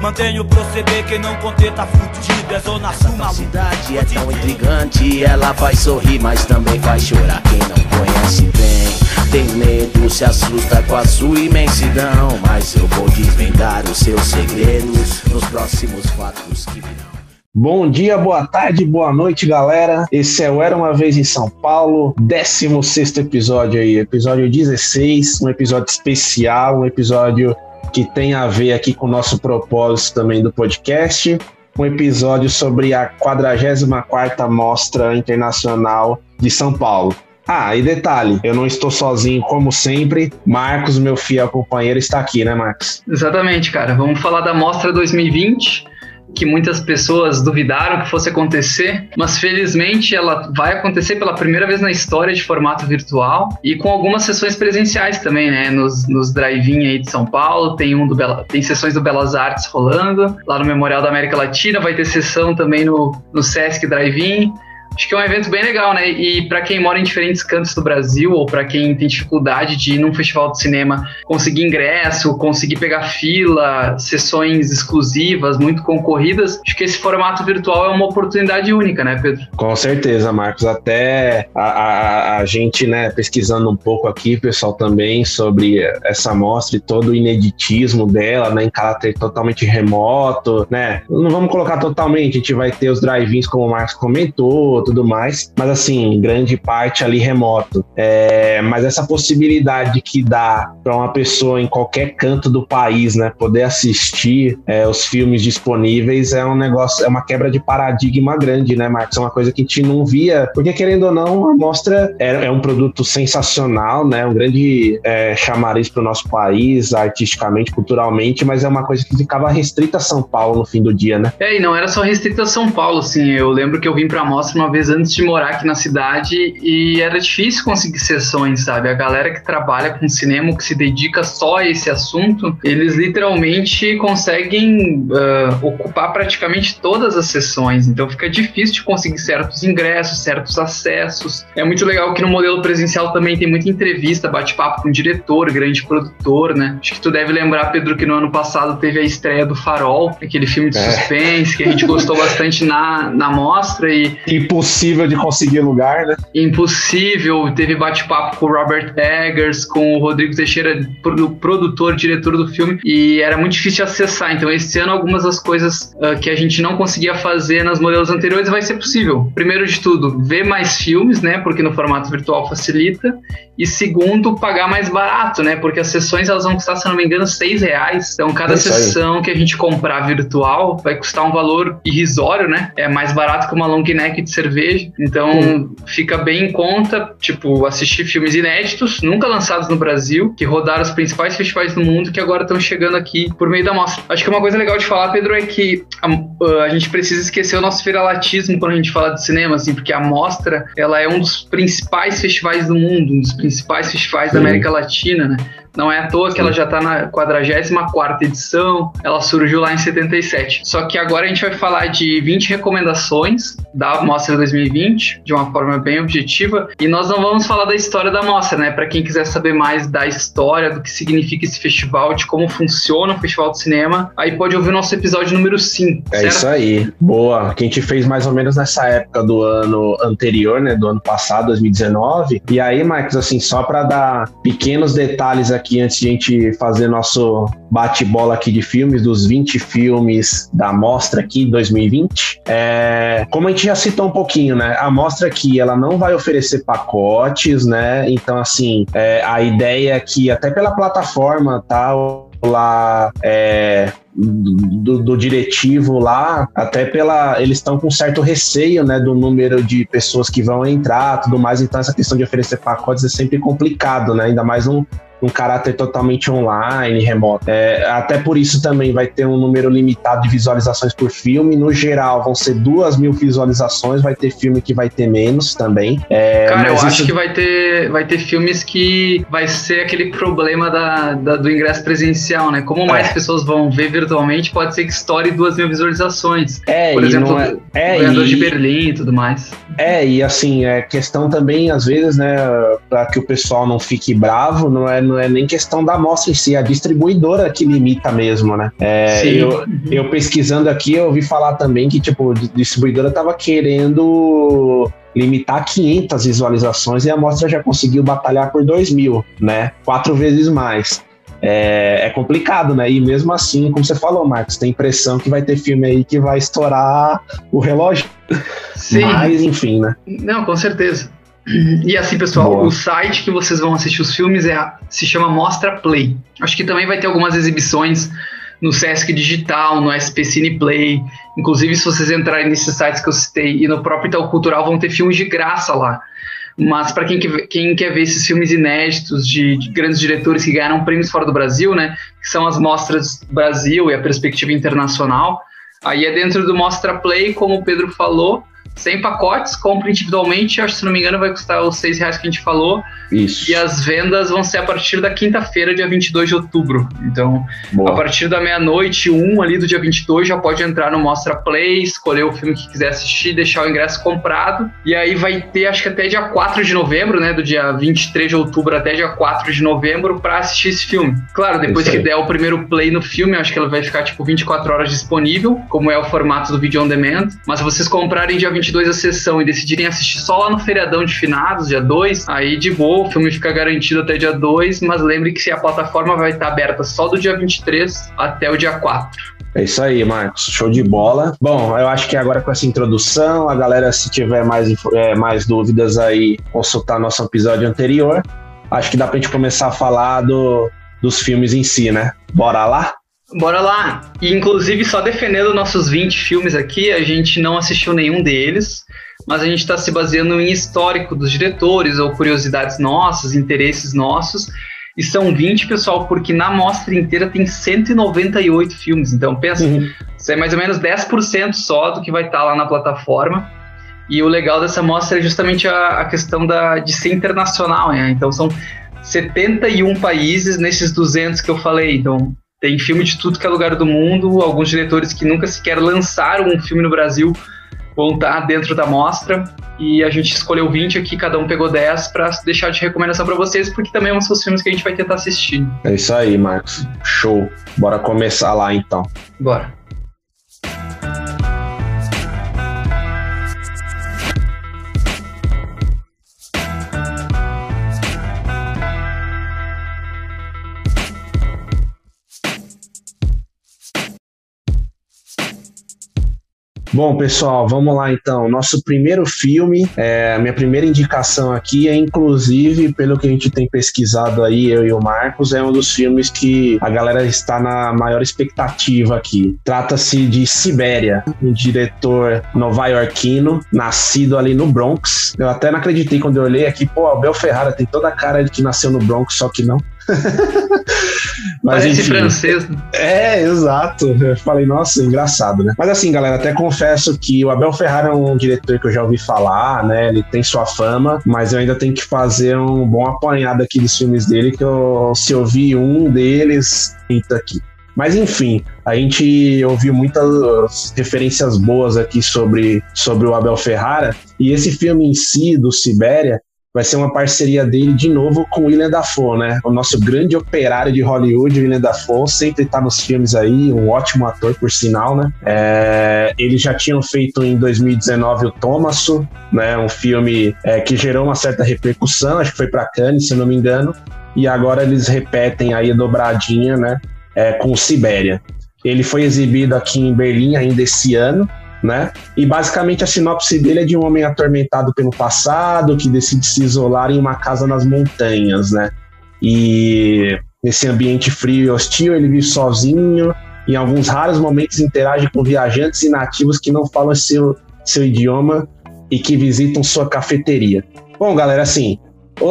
Mantenho o proceder, quem não conter tá fudido. É zona sul, A maluco. cidade é tão intrigante, ela faz sorrir, mas também faz chorar. Quem não conhece bem, tem medo, se assusta com a sua imensidão. Mas eu vou desvendar os seus segredos nos próximos fatos que virão. Bom dia, boa tarde, boa noite, galera. Esse é o Era Uma Vez em São Paulo, 16 episódio aí, episódio 16, um episódio especial, um episódio que tem a ver aqui com o nosso propósito também do podcast, um episódio sobre a 44ª Mostra Internacional de São Paulo. Ah, e detalhe, eu não estou sozinho como sempre, Marcos, meu fiel companheiro, está aqui, né, Marcos? Exatamente, cara. Vamos falar da Mostra 2020, que muitas pessoas duvidaram que fosse acontecer, mas felizmente ela vai acontecer pela primeira vez na história de formato virtual e com algumas sessões presenciais também, né? Nos, nos drive-in aí de São Paulo, tem um do Bela, tem sessões do Belas Artes rolando, lá no Memorial da América Latina, vai ter sessão também no, no Sesc Drive-in. Acho que é um evento bem legal, né? E para quem mora em diferentes cantos do Brasil ou para quem tem dificuldade de ir num festival de cinema conseguir ingresso, conseguir pegar fila, sessões exclusivas, muito concorridas, acho que esse formato virtual é uma oportunidade única, né, Pedro? Com certeza, Marcos. Até a, a, a gente, né, pesquisando um pouco aqui, pessoal, também sobre essa mostra e todo o ineditismo dela, né, em caráter totalmente remoto, né? Não vamos colocar totalmente, a gente vai ter os drive-ins, como o Marcos comentou, tudo mais, mas assim, grande parte ali remoto. É, mas essa possibilidade que dá para uma pessoa em qualquer canto do país, né, poder assistir é, os filmes disponíveis é um negócio, é uma quebra de paradigma grande, né, Marcos? É uma coisa que a gente não via, porque querendo ou não, a mostra é, é um produto sensacional, né, um grande é, chamariz para o nosso país, artisticamente, culturalmente, mas é uma coisa que ficava restrita a São Paulo no fim do dia, né? É, e não era só restrita a São Paulo, assim. Eu lembro que eu vim pra mostra uma vez antes de morar aqui na cidade e era difícil conseguir sessões, sabe? A galera que trabalha com cinema, que se dedica só a esse assunto, eles literalmente conseguem ah, ocupar praticamente todas as sessões. Então fica difícil de conseguir certos ingressos, certos acessos. É muito legal que no modelo presencial também tem muita entrevista, bate-papo com diretor, grande produtor, né? Acho que tu deve lembrar, Pedro, que no ano passado teve a estreia do Farol, aquele filme de É. suspense que a gente gostou bastante na, na mostra e Impossível de conseguir lugar, né? Impossível, teve bate-papo com o Robert Eggers, com o Rodrigo Teixeira, produ- produtor, diretor do filme, e era muito difícil acessar. Então, esse ano, algumas das coisas ah, que a gente não conseguia fazer nas modelos anteriores vai ser possível. Primeiro de tudo, ver mais filmes, né? Porque no formato virtual facilita. E segundo, pagar mais barato, né? Porque as sessões elas vão custar, se não me engano, seis reais. Então, cada É aí. sessão que a gente comprar virtual vai custar um valor irrisório, né? É mais barato que uma long neck de cerveja. Então, fica bem em conta, tipo, assistir filmes inéditos, nunca lançados no Brasil, que rodaram os principais festivais do mundo, que agora estão chegando aqui por meio da mostra. Acho que uma coisa legal de falar, Pedro, é que a, a gente precisa esquecer o nosso viralatismo quando a gente fala de cinema, assim, porque a mostra, ela é um dos principais festivais do mundo, um dos principais festivais da. América Latina, né? Não é à toa que ela já está na 44 edição, ela surgiu lá em 77. Só que agora a gente vai falar de 20 recomendações da Mostra 2020, de uma forma bem objetiva, e nós não vamos falar da história da mostra, né? Para quem quiser saber mais da história, do que significa esse festival, de como funciona o Festival de Cinema, aí pode ouvir o nosso episódio número 5, É certo? isso aí. Boa. Que a gente fez mais ou menos nessa época do ano anterior, né? Do ano passado, 2019. E aí, Marcos, assim, só para dar pequenos detalhes aqui antes de a gente fazer nosso bate-bola aqui de filmes, dos 20 filmes da mostra aqui 2020. É, como a gente já citou um pouquinho, né? A mostra aqui, ela não vai oferecer pacotes, né? Então, assim, é, a ideia é que até pela plataforma, tá? Lá, é, do, do diretivo lá, até pela. Eles estão com certo receio, né, do número de pessoas que vão entrar, tudo mais. Então, essa questão de oferecer pacotes é sempre complicado, né? Ainda mais num, um caráter totalmente online, remoto. É, até por isso também vai ter um número limitado de visualizações por filme. No geral, vão ser duas mil visualizações. Vai ter filme que vai ter menos também. É, Cara, eu acho que vai ter, vai ter filmes que vai ser aquele problema da, da do ingresso presencial, né? Como mais é. pessoas vão ver virtualmente, pode ser que estoure duas mil visualizações. É, por exemplo, é, é, o e, de Berlim e tudo mais. É, e assim, é questão também, às vezes, né, para que o pessoal não fique bravo, não é, não é nem questão da amostra em si, é a distribuidora que limita mesmo, né? É, eu, eu pesquisando aqui, eu ouvi falar também que, tipo, a distribuidora tava querendo limitar 500 visualizações e a amostra já conseguiu batalhar por 2 mil, né? Quatro vezes mais. É, é, complicado, né? E mesmo assim, como você falou, Marcos, tem impressão que vai ter filme aí que vai estourar o relógio. Sim. Mas, enfim, né? Não, com certeza. E assim, pessoal, Boa. o site que vocês vão assistir os filmes é, se chama Mostra Play. Acho que também vai ter algumas exibições no Sesc Digital, no SP Cine Play. Inclusive, se vocês entrarem nesses sites que eu citei e no próprio Itaú Cultural, vão ter filmes de graça lá. Mas para quem, quem, quer ver esses filmes inéditos de, de, grandes diretores que ganharam prêmios fora do Brasil, né, que são as mostras Brasil e a perspectiva internacional, aí é dentro do Mostra Play, como o Pedro falou, 100 pacotes, compra individualmente, acho que se não me engano vai custar os 6 reais que a gente falou. Isso. E as vendas vão ser a partir da quinta-feira, dia 22 de outubro. Então, Boa. a partir da meia-noite, 1 ali do dia 22, já pode entrar no Mostra Play, escolher o filme que quiser assistir, deixar o ingresso comprado. E aí vai ter, acho que até dia 4 de novembro, né, do dia 23 de outubro até dia 4 de novembro, para assistir esse filme. Claro, depois que der o primeiro play no filme, acho que ela vai ficar tipo 24 horas disponível, como é o formato do vídeo on demand. Mas se vocês comprarem dia 22 a sessão e decidirem assistir só lá no feriadão de finados, dia 2, aí de boa, o filme fica garantido até dia 2, mas lembre que a plataforma vai estar aberta só do dia 23 até o dia 4. É isso aí, Marcos. Show de bola. Bom, eu acho que agora com essa introdução, a galera, se tiver mais, é, mais dúvidas aí, consultar nosso episódio anterior. Acho que dá pra gente começar a falar do, dos filmes em si, né? Bora lá? Bora lá! E, inclusive, só defendendo nossos 20 filmes aqui, a gente não assistiu nenhum deles, mas a gente está se baseando em histórico dos diretores ou curiosidades nossas, interesses nossos. E são 20, pessoal, porque na mostra inteira tem 198 filmes. Então, pensa, uhum. isso é mais ou menos 10% só do que vai estar tá lá na plataforma. E o legal dessa mostra é justamente a, a questão da, de ser internacional, né? Então, são 71 países nesses 200 que eu falei. Então, tem filme de tudo que é lugar do mundo, alguns diretores que nunca sequer lançaram um filme no Brasil vão estar dentro da mostra. E a gente escolheu 20 aqui, cada um pegou 10 para deixar de recomendação para vocês, porque também é um dos filmes que a gente vai tentar assistir. É isso aí, Marcos. Show. Bora começar lá então. Bora. Bom, pessoal, vamos lá então. Nosso primeiro filme, é, minha primeira indicação aqui é, inclusive, pelo que a gente tem pesquisado aí, eu e o Marcos, é um dos filmes que a galera está na maior expectativa aqui. Trata-se de Sibéria, um diretor nova-iorquino, nascido ali no Bronx. Eu até não acreditei quando eu olhei aqui, pô, Abel Ferrara tem toda a cara de que nasceu no Bronx, só que não. Mas, Parece enfim, francês. É, exato. Eu falei, nossa, engraçado, né? Mas assim, galera, até confesso que o Abel Ferrara é um diretor que eu já ouvi falar, né? Ele tem sua fama, mas eu ainda tenho que fazer um bom apanhado aqui dos filmes dele, que eu, se eu vi um deles, pinta aqui. Mas enfim, a gente ouviu muitas referências boas aqui sobre, sobre o Abel Ferrara, e esse filme em si, do Sibéria, vai ser uma parceria dele de novo com William Dafoe, né? O nosso grande operário de Hollywood, William Dafoe, sempre está nos filmes aí, um ótimo ator, por sinal, né? É, eles já tinham feito em 2019 o Thomaso, né? Um filme é, que gerou uma certa repercussão, acho que foi para Cannes, se não me engano, e agora eles repetem aí a dobradinha, né? É, com o Sibéria. Ele foi exibido aqui em Berlim ainda esse ano, né? E basicamente a sinopse dele é de um homem atormentado pelo passado que decide se isolar em uma casa nas montanhas, né? E nesse ambiente frio e hostil ele vive sozinho. Em alguns raros momentos interage com viajantes e nativos que não falam seu, seu idioma e que visitam sua cafeteria. Bom, galera, assim,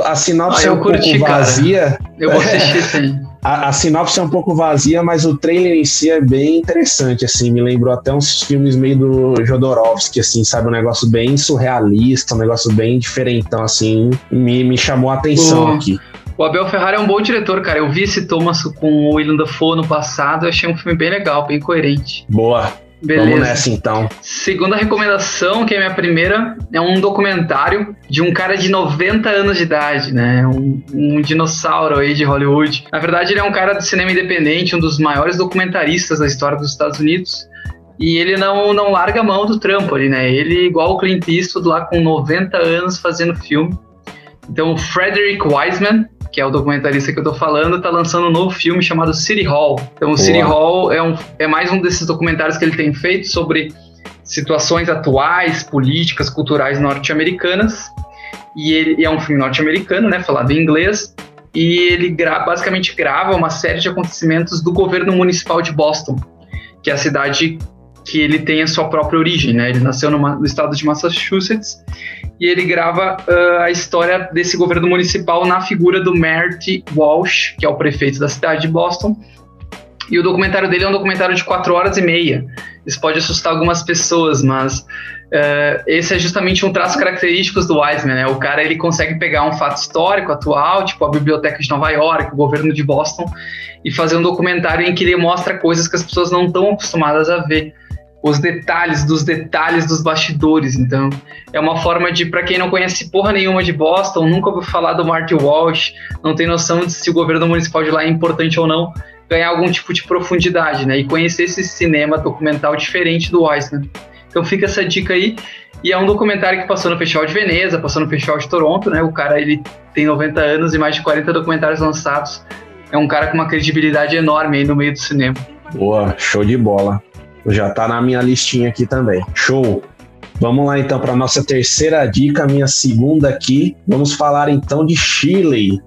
A sinopse Ah, é eu um curti, pouco cara. vazia. Eu vou assistir sim. A, a sinopse é um pouco vazia, mas o trailer em si é bem interessante, assim, me lembrou até uns filmes meio do Jodorowsky, assim, sabe, um negócio bem surrealista, um negócio bem diferentão, assim, me, me chamou a atenção O- aqui. O Abel Ferrara é um bom diretor, cara. Eu vi esse Thomas com o William Dafoe no passado. Eu achei um filme bem legal, bem coerente. Boa, Beleza. vamos nessa então. Segunda recomendação, que é a minha primeira, é um documentário de um cara de 90 anos de idade, né? Um, um dinossauro aí de Hollywood. Na verdade, ele é um cara do cinema independente, um dos maiores documentaristas da história dos Estados Unidos. E ele não, não larga a mão do trampo ali, né? Ele, igual o Clint Eastwood, lá com 90 anos fazendo filme. Então, o Frederick Wiseman, que é o documentarista que eu tô falando, tá lançando um novo filme chamado City Hall. Então, o City Hall é, um, é mais um desses documentários que ele tem feito sobre situações atuais, políticas, culturais norte-americanas. E ele e é um filme norte-americano, né, falado em inglês. E ele gra basicamente grava uma série de acontecimentos do governo municipal de Boston, que é a cidade que ele tem a sua própria origem, né? Ele nasceu numa- no estado de Massachusetts e ele grava ah, a história desse governo municipal na figura do Mert Walsh, que é o prefeito da cidade de Boston. E o documentário dele é um documentário de quatro horas e meia. Isso pode assustar algumas pessoas, mas eh, esse é justamente um traço característico do Wiseman, né? O cara ele consegue pegar um fato histórico atual, tipo a biblioteca de Nova York, o governo de Boston, e fazer um documentário em que ele mostra coisas que as pessoas não estão acostumadas a ver, os detalhes dos detalhes dos bastidores. Então, é uma forma de, para quem não conhece porra nenhuma de Boston, nunca ouviu falar do Marty Walsh, não tem noção de se o governo municipal de lá é importante ou não, ganhar algum tipo de profundidade, né? E conhecer esse cinema documental diferente do Wiseman. Então fica essa dica aí. E é um documentário que passou no Festival de Veneza, passou no Festival de Toronto, né? O cara, ele tem 90 anos e mais de 40 documentários lançados. É um cara com uma credibilidade enorme aí no meio do cinema. Boa, show de bola. Já tá na minha listinha aqui também. Show. Vamos lá então para nossa terceira dica, minha segunda aqui. Vamos falar então de Chile.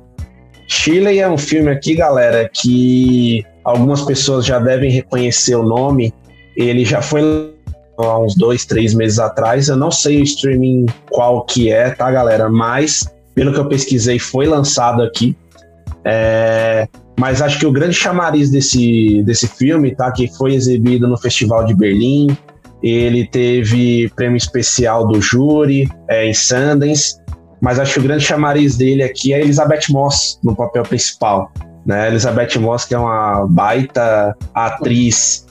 Chile é um filme aqui, galera, que algumas pessoas já devem reconhecer o nome. Ele já foi há uns dois, três meses atrás. Eu não sei o streaming qual que é, tá, galera? Mas pelo que eu pesquisei, foi lançado aqui. É, mas acho que o grande chamariz desse, desse filme, tá? Que foi exibido no Festival de Berlim. Ele teve prêmio especial do júri é, em Sundance. Mas acho que o grande chamariz dele aqui é Elizabeth Moss no papel principal. Né? Elizabeth Moss, que é uma baita atriz.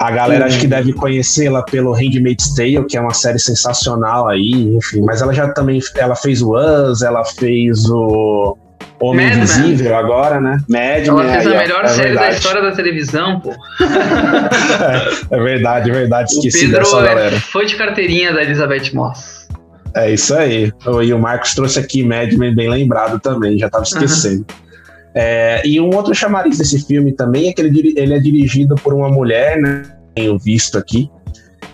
A galera acho que deve conhecê-la pelo Handmaid's Tale, que é uma série sensacional aí, enfim. Mas ela já também ela fez o Us, ela fez o Homem Mad. Invisível agora, né? Mad Ela Men, fez a melhor é série da história da televisão, pô. É verdade, é verdade. O Esqueci Pedro dessa é galera. fã de carteirinha da Elizabeth Moss. É isso aí. E o Marcos trouxe aqui Mad Men bem lembrado também, já tava esquecendo. É, e um outro chamariz desse filme também é que ele, ele é dirigido por uma mulher, né? Tenho visto aqui.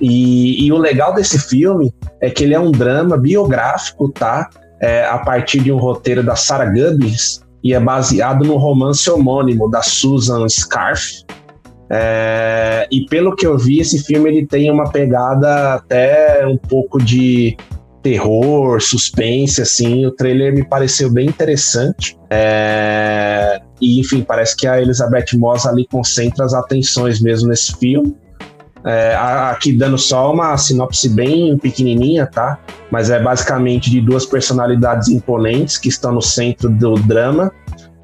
E, e o legal desse filme é que ele é um drama biográfico, tá? É, a partir de um roteiro da Sarah Gubbins e é baseado no romance homônimo da Susan Scarf. É, e pelo que eu vi, esse filme ele tem uma pegada até um pouco de terror, suspense, assim. O trailer me pareceu bem interessante. É, e, enfim, parece que a Elizabeth Moss ali concentra as atenções mesmo nesse filme. É, aqui dando só uma sinopse bem pequenininha, tá? Mas é basicamente de duas personalidades imponentes que estão no centro do drama.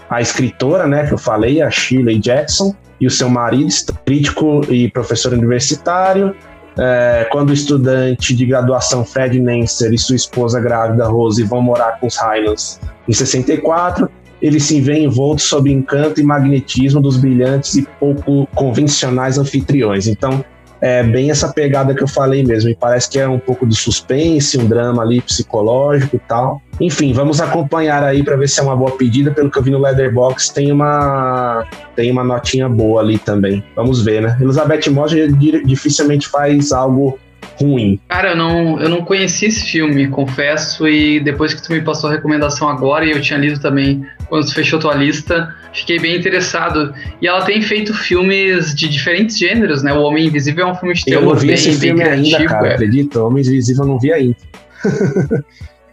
A escritora, né, que eu falei, a Shirley Jackson, e o seu marido, crítico e professor universitário, é, quando o estudante de graduação Fred Nancer e sua esposa grávida Rose vão morar com os Highlands em 64, eles se veem envoltos sob encanto e magnetismo dos brilhantes e pouco convencionais anfitriões. Então, é bem essa pegada que eu falei mesmo. E parece que é um pouco de suspense, um drama ali psicológico e tal. Enfim, vamos acompanhar aí para ver se é uma boa pedida. Pelo que eu vi no Leatherbox, tem uma tem uma notinha boa ali também. Vamos ver, né? Elizabeth Moss di- dificilmente faz algo ruim. Cara, eu não, eu não conheci esse filme, confesso, e depois que tu me passou a recomendação agora, e eu tinha lido também quando tu fechou tua lista, fiquei bem interessado. E ela tem feito filmes de diferentes gêneros, né? O Homem Invisível é um filme de Eu terror não vi bem, esse filme ainda, cara. é. Acredita? Homens Invisível eu não vi ainda.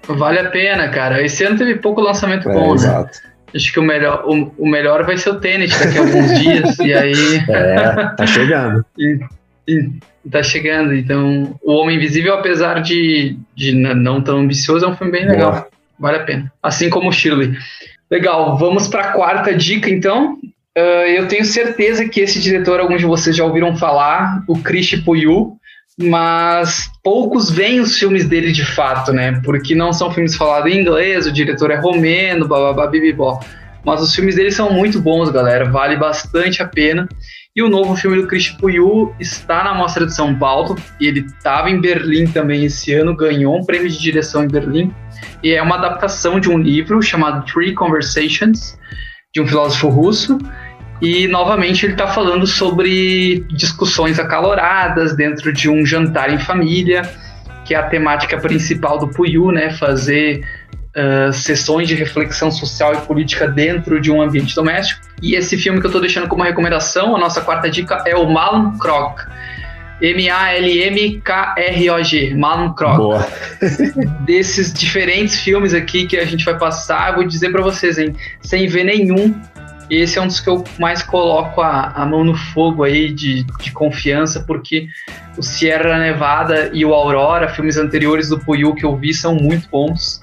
Vale a pena, cara. Esse ano teve pouco lançamento É, bom, né? exato. Acho que o melhor, o, o melhor vai ser o Tenet daqui a alguns dias. E aí. É, tá chegando. E, e tá chegando. Então, O Homem Invisível, apesar de, de não tão ambicioso, é um filme bem legal. Boa. Vale a pena. Assim como o Shirley. Legal, vamos para a quarta dica, então. Ah, eu tenho certeza que esse diretor, alguns de vocês já ouviram falar, o Krish Puyu, mas poucos veem os filmes dele de fato, né? Porque não são filmes falados em inglês, o diretor é romeno, bababá, bibibó. Mas os filmes dele são muito bons, galera, vale bastante a pena. E o novo filme do Krish Puyu está na Mostra de São Paulo, ele estava em Berlim também esse ano, ganhou um prêmio de direção em Berlim. E é uma adaptação de um livro chamado Three Conversations, de um filósofo russo. E novamente ele está falando sobre discussões acaloradas dentro de um jantar em família, que é a temática principal do Puyu, né? Fazer uh, sessões de reflexão social e política dentro de um ambiente doméstico. E esse filme que eu estou deixando como recomendação, a nossa quarta dica, é o Malmkrog. M-A-L-M-K-R-O-G, Malmkrog Boa. desses diferentes filmes aqui que a gente vai passar, eu vou dizer pra vocês, hein, sem ver nenhum, esse é um dos que eu mais coloco a, a mão no fogo aí de, de confiança, porque o Sierra Nevada e o Aurora, filmes anteriores do Puyu que eu vi, são muito bons.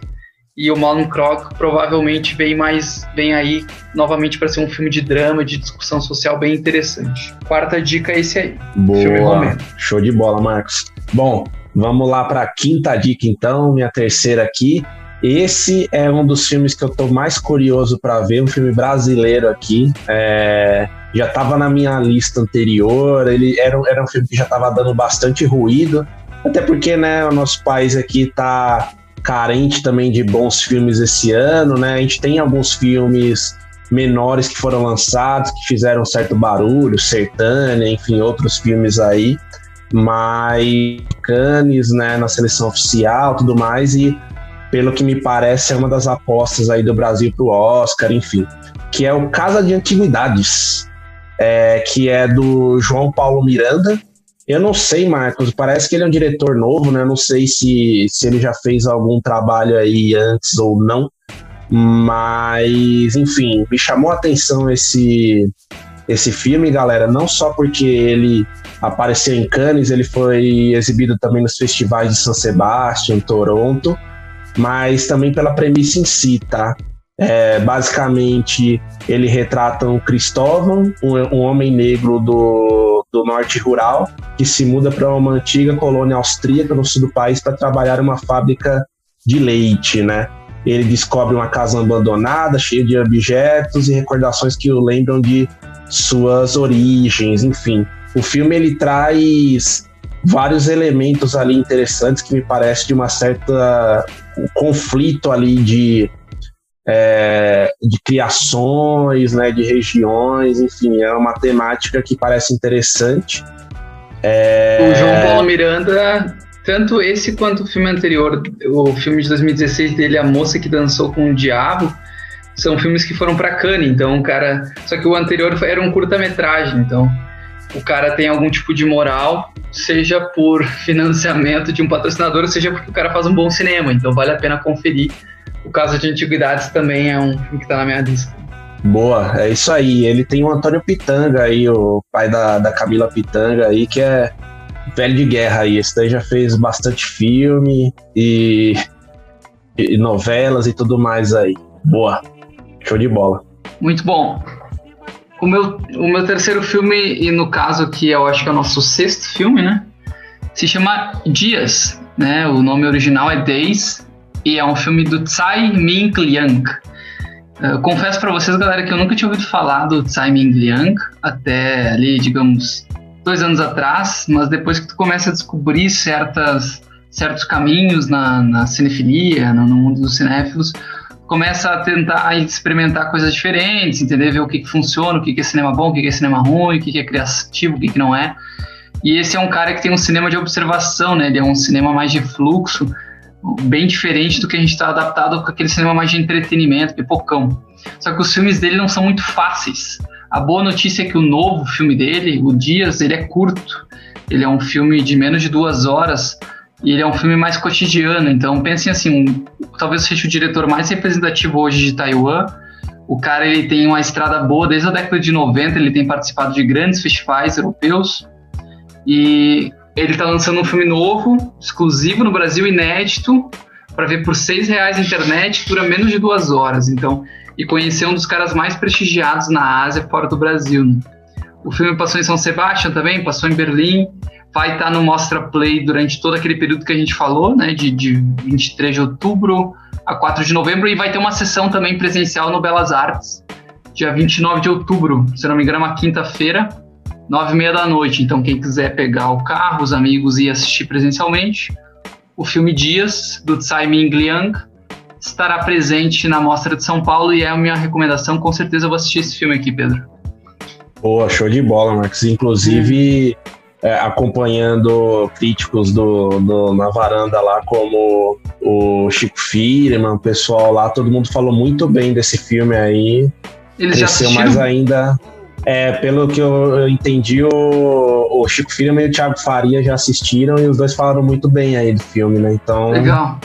E o Malmkrog provavelmente vem mais vem aí novamente para ser um filme de drama, de discussão social bem interessante. Quarta dica é esse aí. Filme Boa. romeno. Show de bola, Marcos. Bom, vamos lá para a quinta dica, então, minha terceira aqui. Esse é um dos filmes que eu tô mais curioso para ver, um filme brasileiro aqui. É, já estava na minha lista anterior, ele era, um- era um filme que já estava dando bastante ruído, até porque né, o nosso país aqui tá carente também de bons filmes esse ano, né? A gente tem alguns filmes menores que foram lançados, que fizeram certo barulho, Sertânia, enfim, outros filmes aí, mas Cannes, né, na seleção oficial, tudo mais, e pelo que me parece é uma das apostas aí do Brasil pro Oscar, enfim, que é o Casa de Antiguidades, é, que é do João Paulo Miranda. Eu não sei, Marcos, parece que ele é um diretor novo, né? Não sei se, se ele já fez algum trabalho aí antes ou não, mas enfim, me chamou a atenção esse esse filme, galera, não só porque ele apareceu em Cannes, ele foi exibido também nos festivais de São Sebastião, Toronto, mas também pela premissa em si, tá? É, basicamente, ele retrata um Cristóvão, um, um homem negro do, do norte rural, que se muda para uma antiga colônia austríaca no sul do país para trabalhar uma fábrica de leite, né? Ele descobre uma casa abandonada, cheia de objetos e recordações que o lembram de suas origens, enfim. O filme ele traz vários elementos ali interessantes que me parece de uma certa um conflito ali de é, de criações, né, de regiões, enfim, é uma temática que parece interessante. É, O João Paulo Miranda, tanto esse quanto o filme anterior, o filme de 2016 dele, A Moça que Dançou com o Diabo, são filmes que foram pra Cannes, então o cara. Só que o anterior era um curta-metragem, então o cara tem algum tipo de moral, seja por financiamento de um patrocinador, seja porque o cara faz um bom cinema, então vale a pena conferir. O caso de Antiguidades também é um filme que tá na minha lista. Boa, é isso aí. Ele tem o Antônio Pitanga aí, o pai da, da Camila Pitanga aí, que é velho de guerra aí. Esse daí já fez bastante filme e, e novelas e tudo mais aí. Boa, show de bola. Muito bom. O meu, o meu terceiro filme, e no caso que eu acho que é o nosso sexto filme, né? Se chama Dias, né? O nome original é Days, e é um filme do Tsai Ming Liang. Eu confesso pra vocês, galera, que eu nunca tinha ouvido falar do Tsai Ming Liang, até ali, digamos, dois anos atrás, mas depois que tu começa a descobrir certas, certos caminhos na, na cinefilia, no, no mundo dos cinéfilos, começa a tentar experimentar coisas diferentes, entender, ver o que, que funciona, o que, que é cinema bom, o que, que é cinema ruim, o que, que é criativo, o que, que não é. E esse é um cara que tem um cinema de observação, né? Ele é um cinema mais de fluxo, bem diferente do que a gente está adaptado com aquele cinema mais de entretenimento, pipocão. Só que os filmes dele não são muito fáceis. A boa notícia é que o novo filme dele, o Dias, ele é curto. Ele é um filme de menos de duas horas E ele é um filme mais cotidiano, então pensem assim, um, talvez seja o diretor mais representativo hoje de Taiwan. O cara ele tem uma estrada boa desde a década de 90, ele tem participado de grandes festivais europeus. E ele está lançando um filme novo, exclusivo no Brasil, inédito, para ver por seis reais na internet, dura menos de duas horas. Então, e conhecer um dos caras mais prestigiados na Ásia, fora do Brasil. Né? O filme passou em São Sebastião também, passou em Berlim, vai estar tá no Mostra Play durante todo aquele período que a gente falou, né, de, de 23 de outubro a 4 de novembro, e vai ter uma sessão também presencial no Belas Artes, dia 29 de outubro, se não me engano, é uma quinta-feira, nove e meia da noite. Então, quem quiser pegar o carro, os amigos e assistir presencialmente, o filme Dias, do Tsai Ming Liang, estará presente na Mostra de São Paulo e é a minha recomendação. Com certeza eu vou assistir esse filme aqui, Pedro. Boa, show de bola, Marcos. Inclusive, é, acompanhando críticos do, do, na varanda lá, como o Chico Firman, o pessoal lá, todo mundo falou muito bem desse filme aí. Eles Cresceu mais ainda. É, pelo que eu entendi, o, o Chico Firman e o Thiago Faria já assistiram e os dois falaram muito bem aí do filme, né? Então. Legal.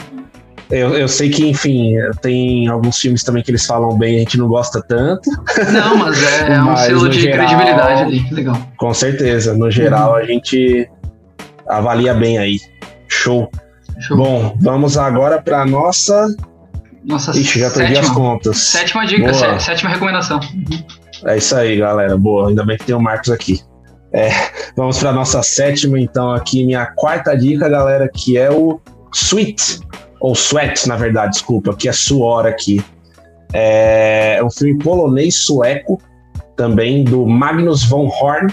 Eu, eu sei que, enfim, tem alguns filmes também que eles falam bem, a gente não gosta tanto. Não, mas é, é um selo de geral, credibilidade ali, legal. Com certeza, no geral uhum. a gente avalia bem aí. Show. Show. Bom, vamos agora para nossa. Nossa, Ixi, já perdi sétima. as contas. Sétima dica, sé, sétima recomendação. É isso aí, galera. Boa, ainda bem que tem o Marcos aqui. É, vamos para nossa sétima, então, aqui, minha quarta dica, galera, que é o Sweet ou Sweat, na verdade, desculpa, que é suor aqui. É um filme polonês-sueco, também, do Magnus von Horn.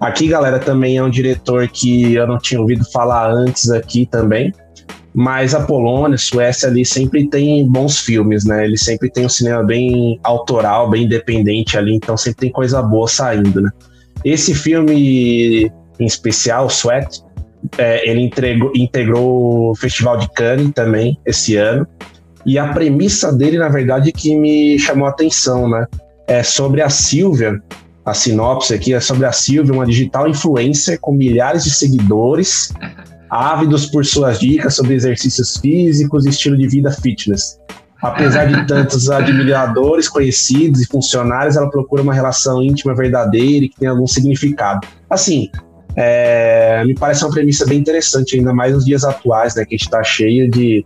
Aqui, galera, também é um diretor que eu não tinha ouvido falar antes aqui também. Mas a Polônia, Suécia ali sempre tem bons filmes, né? Ele sempre tem um cinema bem autoral, bem independente ali, então sempre tem coisa boa saindo, né? Esse filme em especial, Sweat, é, ele entregou, integrou o Festival de Cannes também esse ano. E a premissa dele, na verdade, que me chamou a atenção, né? É sobre a Silvia. A sinopse aqui é sobre a Silvia, uma digital influencer com milhares de seguidores, ávidos por suas dicas sobre exercícios físicos e estilo de vida fitness. Apesar de tantos admiradores, conhecidos e funcionários, ela procura uma relação íntima verdadeira e que tem algum significado. Assim, é, me parece uma premissa bem interessante, ainda mais nos dias atuais, né? Que a gente está cheio de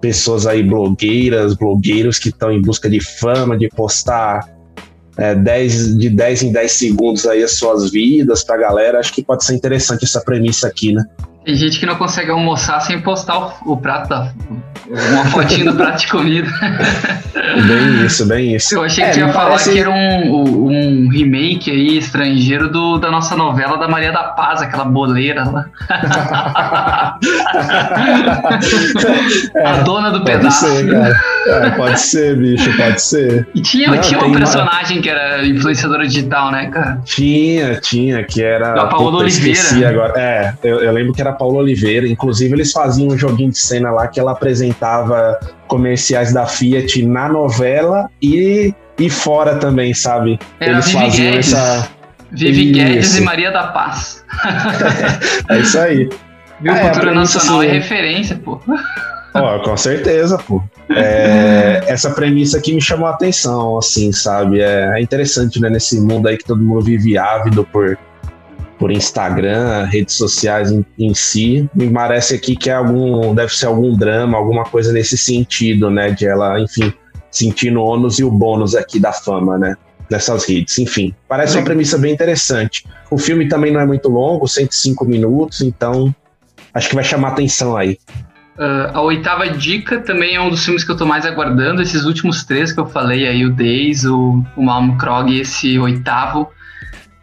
pessoas aí, blogueiras, blogueiros que estão em busca de fama, de postar é, 10, de 10 em 10 segundos aí as suas vidas pra galera. Acho que pode ser interessante essa premissa aqui, né? Tem gente que não consegue almoçar sem postar o, o prato da, uma fotinha do prato de comida. Bem isso, bem isso. Eu achei é, que ia falar parece... que era um, um remake aí estrangeiro do, da nossa novela da Maria da Paz, aquela boleira lá. é, a dona do pode pedaço. Ser, cara. É, pode ser, bicho, pode ser. E tinha, Não, tinha uma personagem uma... que era influenciadora digital, né, cara? Tinha, tinha, que era. A Paola Oliveira. Agora. É, eu, eu lembro que era a Paola Oliveira. Inclusive, eles faziam um joguinho de cena lá que ela apresentava comerciais da Fiat na novela e, e fora também, sabe? Era Eles Vivi faziam Guedes. essa. Vivi isso. Guedes e Maria da Paz. é isso aí. Viu? É, Cultura Nacional assim, é referência, pô. Ó, com certeza, pô. É, essa premissa aqui me chamou a atenção, assim, sabe? É, é interessante, né? Nesse mundo aí que todo mundo vive ávido por por Instagram, redes sociais em, em, si. Me parece aqui que é algum, deve ser algum drama, alguma coisa nesse sentido, né? De ela, enfim, sentindo o ônus e o bônus aqui da fama, né? Dessas redes, enfim. Parece uma premissa bem interessante. O filme também não é muito longo, 105 minutos, então acho que vai chamar atenção aí. Uh, a oitava dica também é um dos filmes que eu tô mais aguardando. Esses últimos três que eu falei aí, o Days, o, o Malm Krog e esse oitavo,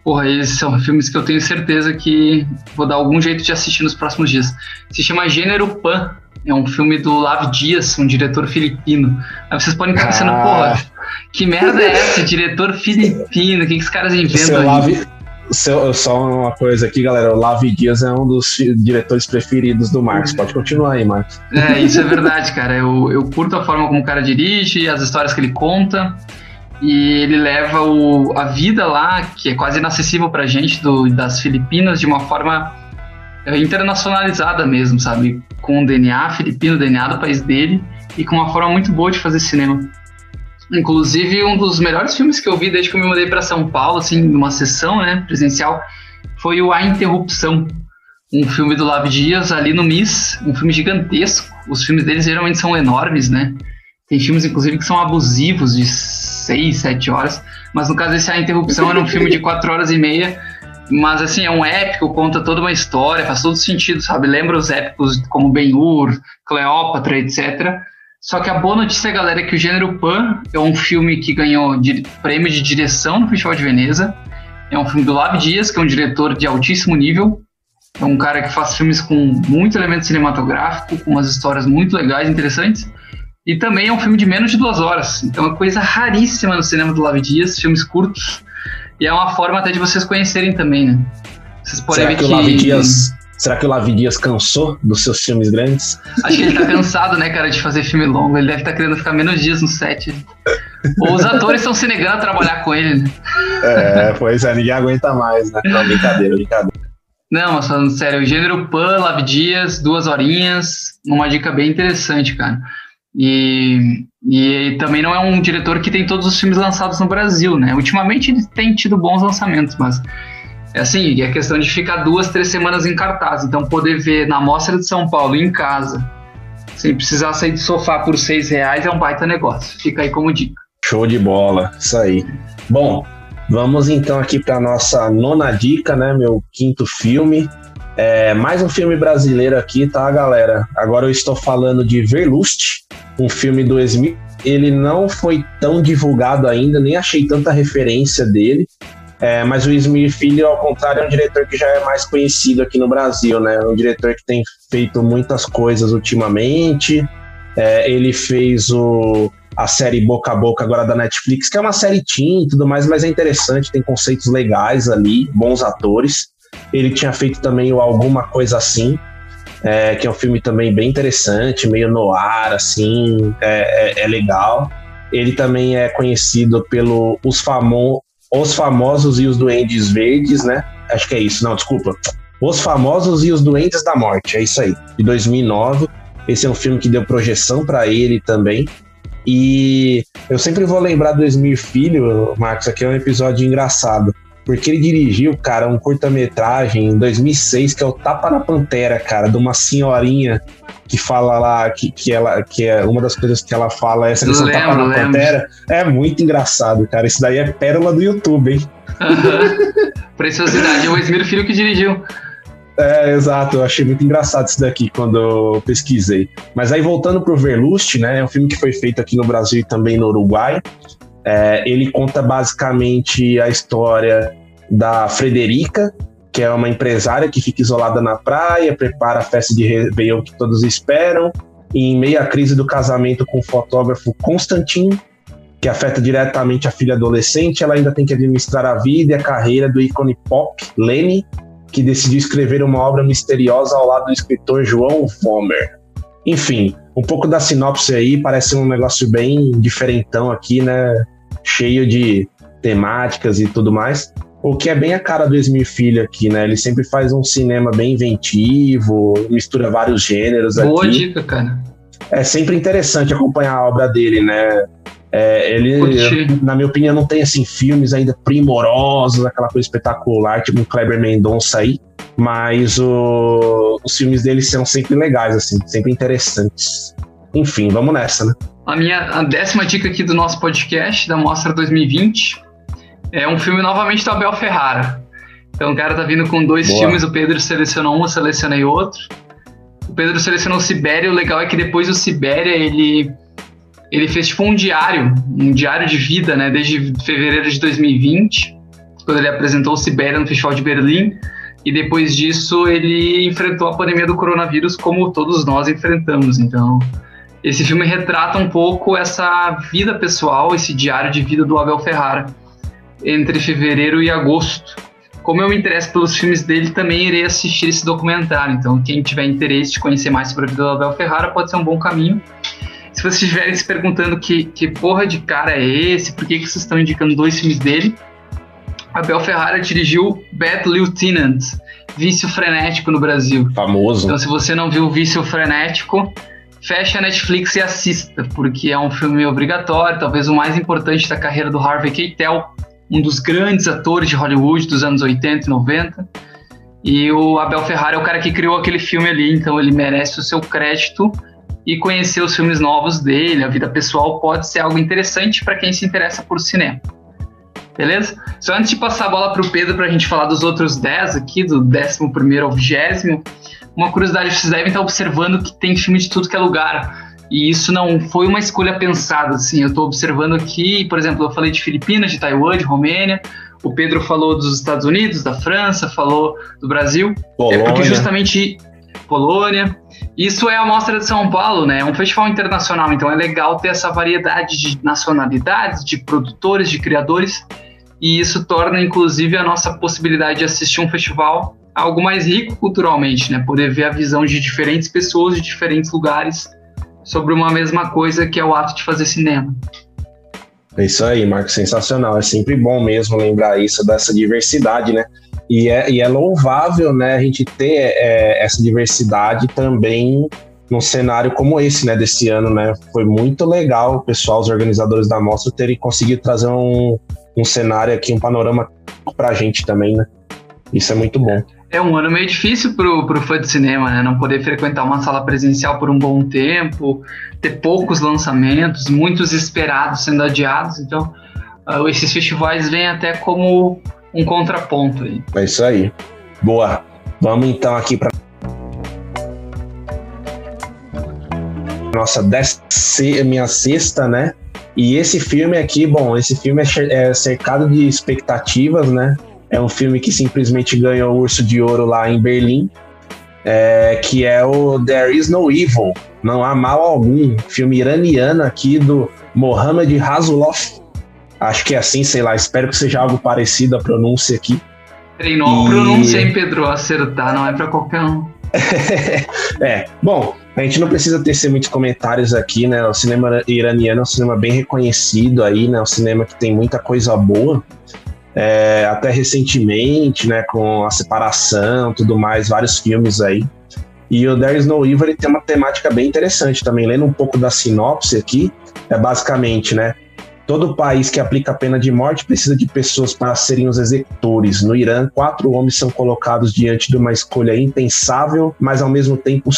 Porra, esses são filmes que eu tenho certeza que vou dar algum jeito de assistir nos próximos dias. Se chama Gênero Pan. É um filme do Lav Dias, um diretor filipino. Aí vocês podem estar pensando, ah. porra, que merda é essa? Diretor filipino? O que, que os caras inventam aí? Seu, só uma coisa aqui, galera. O Lavi Dias é um dos diretores preferidos do Marcos. Pode continuar aí, Marcos. É, isso é verdade, cara. Eu, eu curto a forma como o cara dirige, as histórias que ele conta e ele leva o, a vida lá, que é quase inacessível pra gente, do, das Filipinas, de uma forma é, internacionalizada mesmo, sabe? Com o DNA filipino, DNA do país dele, e com uma forma muito boa de fazer cinema. Inclusive, um dos melhores filmes que eu vi desde que eu me mudei para São Paulo, assim, numa sessão, né, presencial, foi o A Interrupção, um filme do Lavi Dias ali no MIS, um filme gigantesco. Os filmes deles geralmente são enormes, né? Tem filmes, inclusive, que são abusivos, de 6, 7 horas. Mas no caso desse A Interrupção era um filme de 4 horas e meia. Mas assim, é um épico, conta toda uma história, faz todo sentido, sabe? Lembra os épicos como Ben-Hur, Cleópatra, etc. Só que a boa notícia, galera, é que o Gênero Pan é um filme que ganhou prêmio de direção no Festival de Veneza. É um filme do Lav Dias, que é um diretor de altíssimo nível. É um cara que faz filmes com muito elemento cinematográfico, com umas histórias muito legais, interessantes. E também é um filme de menos de duas horas. Então é uma coisa raríssima no cinema do Lavi Dias, filmes curtos. E é uma forma até de vocês conhecerem também, né? Vocês podem será ver que, o Lavi Dias, será que o Lavi Dias cansou dos seus filmes grandes? Acho que ele tá cansado, né, cara, de fazer filme longo. Ele deve estar tá querendo ficar menos dias no set. Ou os atores estão se negando a trabalhar com ele, né? É, pois é, ninguém aguenta mais, né? Não, brincadeira, brincadeira. Não, mas falando sério, o gênero Pan, Lavi Dias, duas horinhas, uma dica bem interessante, cara. E, e também não é um diretor que tem todos os filmes lançados no Brasil, né? Ultimamente ele tem tido bons lançamentos, mas é assim, é questão de ficar duas, três semanas em cartaz. Então poder ver na Mostra de São Paulo em casa, sem precisar sair do sofá por seis reais, é um baita negócio. Fica aí como dica. Show de bola, isso aí. Bom, vamos então aqui para nossa nona dica, né? Meu quinto filme. É, mais um filme brasileiro aqui, tá, galera? Agora eu estou falando de Verlust, um filme do Smith. Ele não foi tão divulgado ainda, nem achei tanta referência dele. É, mas o Smith Filho, ao contrário, é um diretor que já é mais conhecido aqui no Brasil, né? Um diretor que tem feito muitas coisas ultimamente. É, ele fez o, a série Boca a Boca agora da Netflix, que é uma série teen e tudo mais, mas é interessante, tem conceitos legais ali, bons atores. Ele tinha feito também o Alguma Coisa Assim, é, que é um filme também bem interessante, meio no ar, assim, é, é, é, legal. Ele também é conhecido pelo Os, Famo os Famosos e os Duendes Verdes, né? Acho que é isso, não, desculpa. Os Famosos e os Duendes da Morte, é isso aí, de 2009. Esse é um filme que deu projeção para ele também. E eu sempre vou lembrar do Esmir Filho, Marcos, aqui é um episódio engraçado porque ele dirigiu, cara, um curta-metragem em 2006 que é o Tapa na Pantera, cara, de uma senhorinha que fala lá que, que ela que é uma das coisas que ela fala essa questão lembro, Tapa na lembro. Pantera é muito engraçado, cara. Isso daí é pérola do YouTube, hein? Uhum. Preciosidade, é o Esmiro Filho que dirigiu. É, exato, eu achei muito engraçado isso daqui quando eu pesquisei. Mas aí voltando pro Verlust, né, é um filme que foi feito aqui no Brasil e também no Uruguai. É, ele conta basicamente a história da Frederica, que é uma empresária que fica isolada na praia, prepara a festa de Réveillon que todos esperam, e em meio à crise do casamento com o fotógrafo Constantin, que afeta diretamente a filha adolescente, ela ainda tem que administrar a vida e a carreira do ícone pop Lenny, que decidiu escrever uma obra misteriosa ao lado do escritor João Vomer. Enfim, um pouco da sinopse aí, parece um negócio bem diferentão aqui, né? Cheio de temáticas e tudo mais. O que é bem a cara do Esmir Filho aqui, né? Ele sempre faz um cinema bem inventivo, mistura vários gêneros Boa aqui. dica, cara. É sempre interessante acompanhar a obra dele, né? É, ele, na minha opinião, não tem assim filmes ainda primorosos, aquela coisa espetacular, tipo um Kleber Mendonça aí, mas o, os filmes dele são sempre legais, assim, sempre interessantes. Enfim, vamos nessa, né? A minha a décima dica aqui do nosso podcast, da Mostra 2020, é um filme novamente do Abel Ferrara. Então o cara tá vindo com dois Boa. filmes, o Pedro selecionou um, eu selecionei outro. O Pedro selecionou o Sibéria, o legal é que depois do Sibéria ele ele fez tipo um diário, um diário de vida, né, desde fevereiro de 2020, quando ele apresentou o Sibéria no Festival de Berlim, e depois disso ele enfrentou a pandemia do coronavírus como todos nós enfrentamos. Então, esse filme retrata um pouco essa vida pessoal, esse diário de vida do Abel Ferrara entre fevereiro e agosto. Como eu me interesso pelos filmes dele, também irei assistir esse documentário. Então, quem tiver interesse de conhecer mais sobre a vida do Abel Ferrara pode ser um bom caminho. Se vocês estiverem se perguntando que, que porra de cara é esse, por que, que vocês estão indicando dois filmes dele, Abel Ferrara dirigiu Bad Lieutenant, Vício Frenético no Brasil. Famoso. Então, se você não viu Vício Frenético, feche a Netflix e assista, porque é um filme obrigatório, talvez o mais importante da carreira do Harvey Keitel, um dos grandes atores de Hollywood dos anos 80 e 90. E o Abel Ferrara é o cara que criou aquele filme ali, então ele merece o seu crédito e conhecer os filmes novos dele, a vida pessoal pode ser algo interessante para quem se interessa por cinema. Beleza? Só antes de passar a bola para o Pedro para a gente falar dos outros 10 aqui, do 11 ao 20, uma curiosidade: vocês devem estar observando que tem filme de tudo que é lugar. E isso não foi uma escolha pensada, assim. Eu estou observando aqui, por exemplo, eu falei de Filipinas, de Taiwan, de Romênia. O Pedro falou dos Estados Unidos, da França, falou do Brasil. Polônia. É porque justamente Polônia. Isso é a Mostra de São Paulo, né? É um festival internacional, então é legal ter essa variedade de nacionalidades, de produtores, de criadores, e isso torna, inclusive, a nossa possibilidade de assistir um festival algo mais rico culturalmente, né? Poder ver a visão de diferentes pessoas de diferentes lugares sobre uma mesma coisa que é o ato de fazer cinema. É isso aí, Marco, sensacional. É sempre bom mesmo lembrar isso, dessa diversidade, né? E é, e é louvável, né, a gente ter é, essa diversidade também num cenário como esse, né, desse ano, né? Foi muito legal o pessoal, os organizadores da mostra, terem conseguido trazer um, um cenário aqui, um panorama pra gente também, né? Isso é muito bom. É um ano meio difícil pro, pro fã de cinema, né? Não poder frequentar uma sala presencial por um bom tempo, ter poucos lançamentos, muitos esperados sendo adiados. Então, uh, esses festivais vêm até como um contraponto aí. É isso aí. Boa. Vamos então aqui para nossa décima, minha sexta, né? E esse filme aqui, bom, esse filme é, é cercado de expectativas, né? É um filme que simplesmente ganhou o Urso de Ouro lá em Berlim, é, que é o There Is No Evil, Não Há Mal Algum, filme iraniano aqui do Mohamed Rasulov. Acho que é assim, sei lá, espero que seja algo parecido a pronúncia aqui. Treinou e... a pronúncia, hein, Pedro? Acertar não é para qualquer um. é, bom, a gente não precisa tecer muitos comentários aqui, né? O cinema iraniano é um cinema bem reconhecido aí, né? Um cinema que tem muita coisa boa. É, até recentemente, né? Com a separação, tudo mais, vários filmes aí. E o There Is No Evil ele tem uma temática bem interessante também. Lendo um pouco da sinopse aqui, é basicamente, né? Todo país que aplica a pena de morte precisa de pessoas para serem os executores. No Irã, quatro homens são colocados diante de uma escolha impensável, mas ao mesmo tempo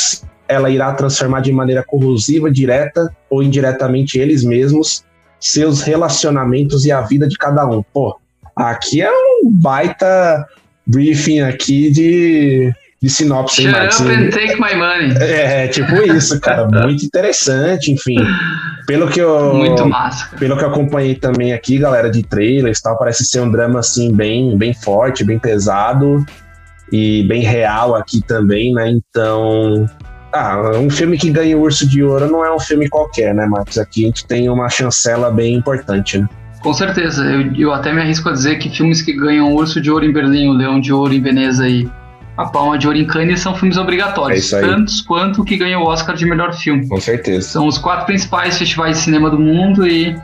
ela irá transformar de maneira corrosiva, direta ou indiretamente eles mesmos, seus relacionamentos e a vida de cada um. Pô, aqui é um baita briefing aqui de, de sinopse. Shut up and take my money. É, tipo isso, cara. Muito interessante, enfim. Pelo que eu. Muito massa. Pelo que eu acompanhei também aqui, galera, de trailers e tal, parece ser um drama assim, bem, bem forte, bem pesado e bem real aqui também, né? Então. Ah, um filme que ganha o Urso de Ouro não é um filme qualquer, né, Marcos? Aqui a gente tem uma chancela bem importante, né? Com certeza. Eu, eu até me arrisco a dizer que filmes que ganham o Urso de Ouro em Berlim, o Leão de Ouro em Veneza e a Palma de Ouro em Cannes são filmes obrigatórios, é tantos quanto o que ganha o Oscar de melhor filme. Com certeza. São os quatro principais festivais de cinema do mundo e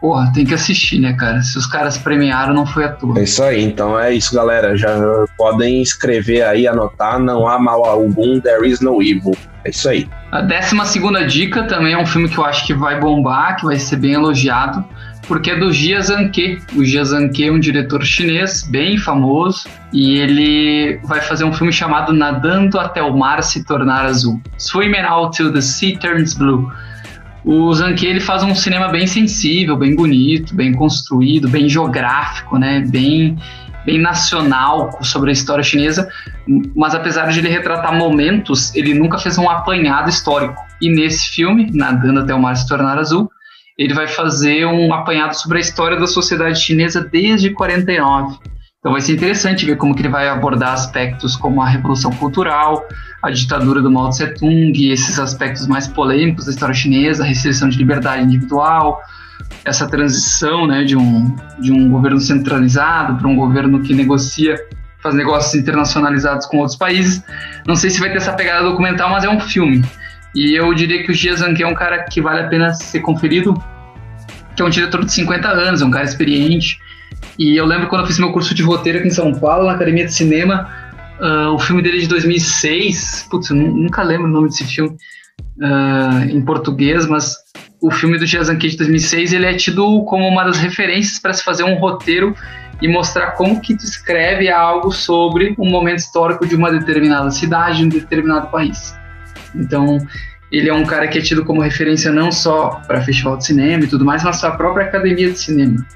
Porra, tem que assistir, né, cara? Se os caras premiaram, não foi à toa. É isso aí, então é isso, galera. Já podem escrever aí, anotar. Não há mal algum, there is no evil. É isso aí. A décima segunda dica também é um filme que eu acho que vai bombar, que vai ser bem elogiado, porque é do Jia Zhangke. O Jia Zhangke é um diretor chinês bem famoso e ele vai fazer um filme chamado Nadando até o Mar se tornar azul. Swimming out till the sea turns blue o Zanke ele faz um cinema bem sensível, bem bonito, bem construído, bem geográfico, né? Bem, bem nacional sobre a história chinesa. Mas apesar de ele retratar momentos, ele nunca fez um apanhado histórico. E nesse filme, Nadando até o Mar se tornar azul, ele vai fazer um apanhado sobre a história da sociedade chinesa desde 49. Então vai ser interessante ver como que ele vai abordar aspectos como a revolução cultural, a ditadura do Mao Tse Tung, esses aspectos mais polêmicos da história chinesa, a restrição de liberdade individual, essa transição né, de, um, de um governo centralizado para um governo que negocia, faz negócios internacionalizados com outros países. Não sei se vai ter essa pegada documental, mas é um filme. E eu diria que o Jia Zhang é um cara que vale a pena ser conferido, que é um diretor de 50 anos, é um cara experiente. E eu lembro quando eu fiz meu curso de roteiro aqui em São Paulo, na Academia de Cinema, uh, o filme dele de 2006, putz, eu nunca lembro o nome desse filme uh, em português, mas o filme do Jazanki de 2006 ele é tido como uma das referências para se fazer um roteiro e mostrar como que tu escreve algo sobre um momento histórico de uma determinada cidade, um determinado país. Então, ele é um cara que é tido como referência não só para festival de cinema e tudo mais, mas para a própria academia de cinema.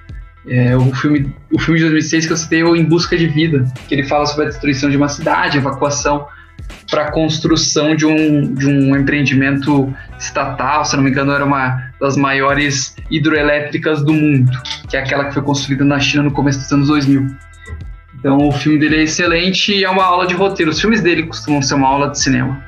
É, o, filme, o filme de 2006 que eu citei é o Em Busca de Vida, que ele fala sobre a destruição de uma cidade, evacuação para a construção de um, de um empreendimento estatal, se não me engano, era uma das maiores hidroelétricas do mundo, que é aquela que foi construída na China no começo dos anos 2000. Então, o filme dele é excelente e é uma aula de roteiro. Os filmes dele costumam ser uma aula de cinema.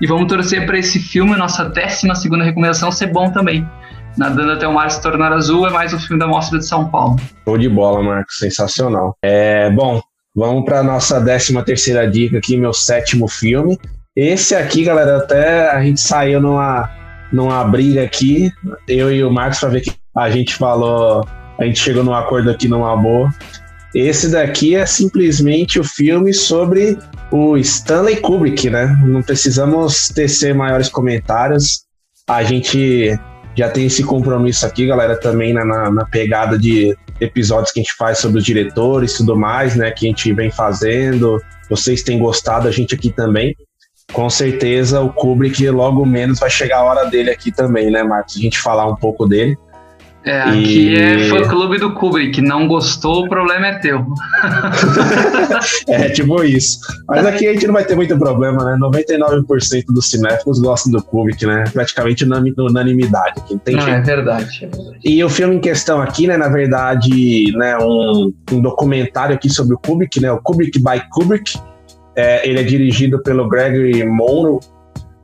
E vamos torcer para esse filme, nossa 12 segunda recomendação, ser bom também. Nadando até o mar se tornar azul é mais um filme da Mostra de São Paulo. Show de bola, Marcos, sensacional. É, bom, vamos para nossa 13 terceira dica aqui, meu sétimo filme. Esse aqui, galera, até a gente saiu numa, numa briga aqui, eu e o Marcos, para ver que a gente falou, a gente chegou num acordo aqui numa boa. Esse daqui é simplesmente o filme sobre o Stanley Kubrick, né? Não precisamos tecer maiores comentários. A gente já tem esse compromisso aqui, galera, também na, na, pegada de episódios que a gente faz sobre os diretores e tudo mais, né? Que a gente vem fazendo. Vocês têm gostado, a gente aqui também. Com certeza o Kubrick logo menos vai chegar a hora dele aqui também, né, Marcos? A gente falar um pouco dele. É, aqui é e... é fã clube do Kubrick. Não gostou, o problema é teu. é, tipo isso. Mas aqui a gente não vai ter muito problema, né? 99% dos cinéfilos gostam do Kubrick, né? Praticamente unanimidade. Aqui. Não, não é verdade, é verdade. E o filme em questão aqui, né? Na verdade, né, um, um documentário aqui sobre o Kubrick, né? O Kubrick by Kubrick. É, ele é dirigido pelo Gregory Monroe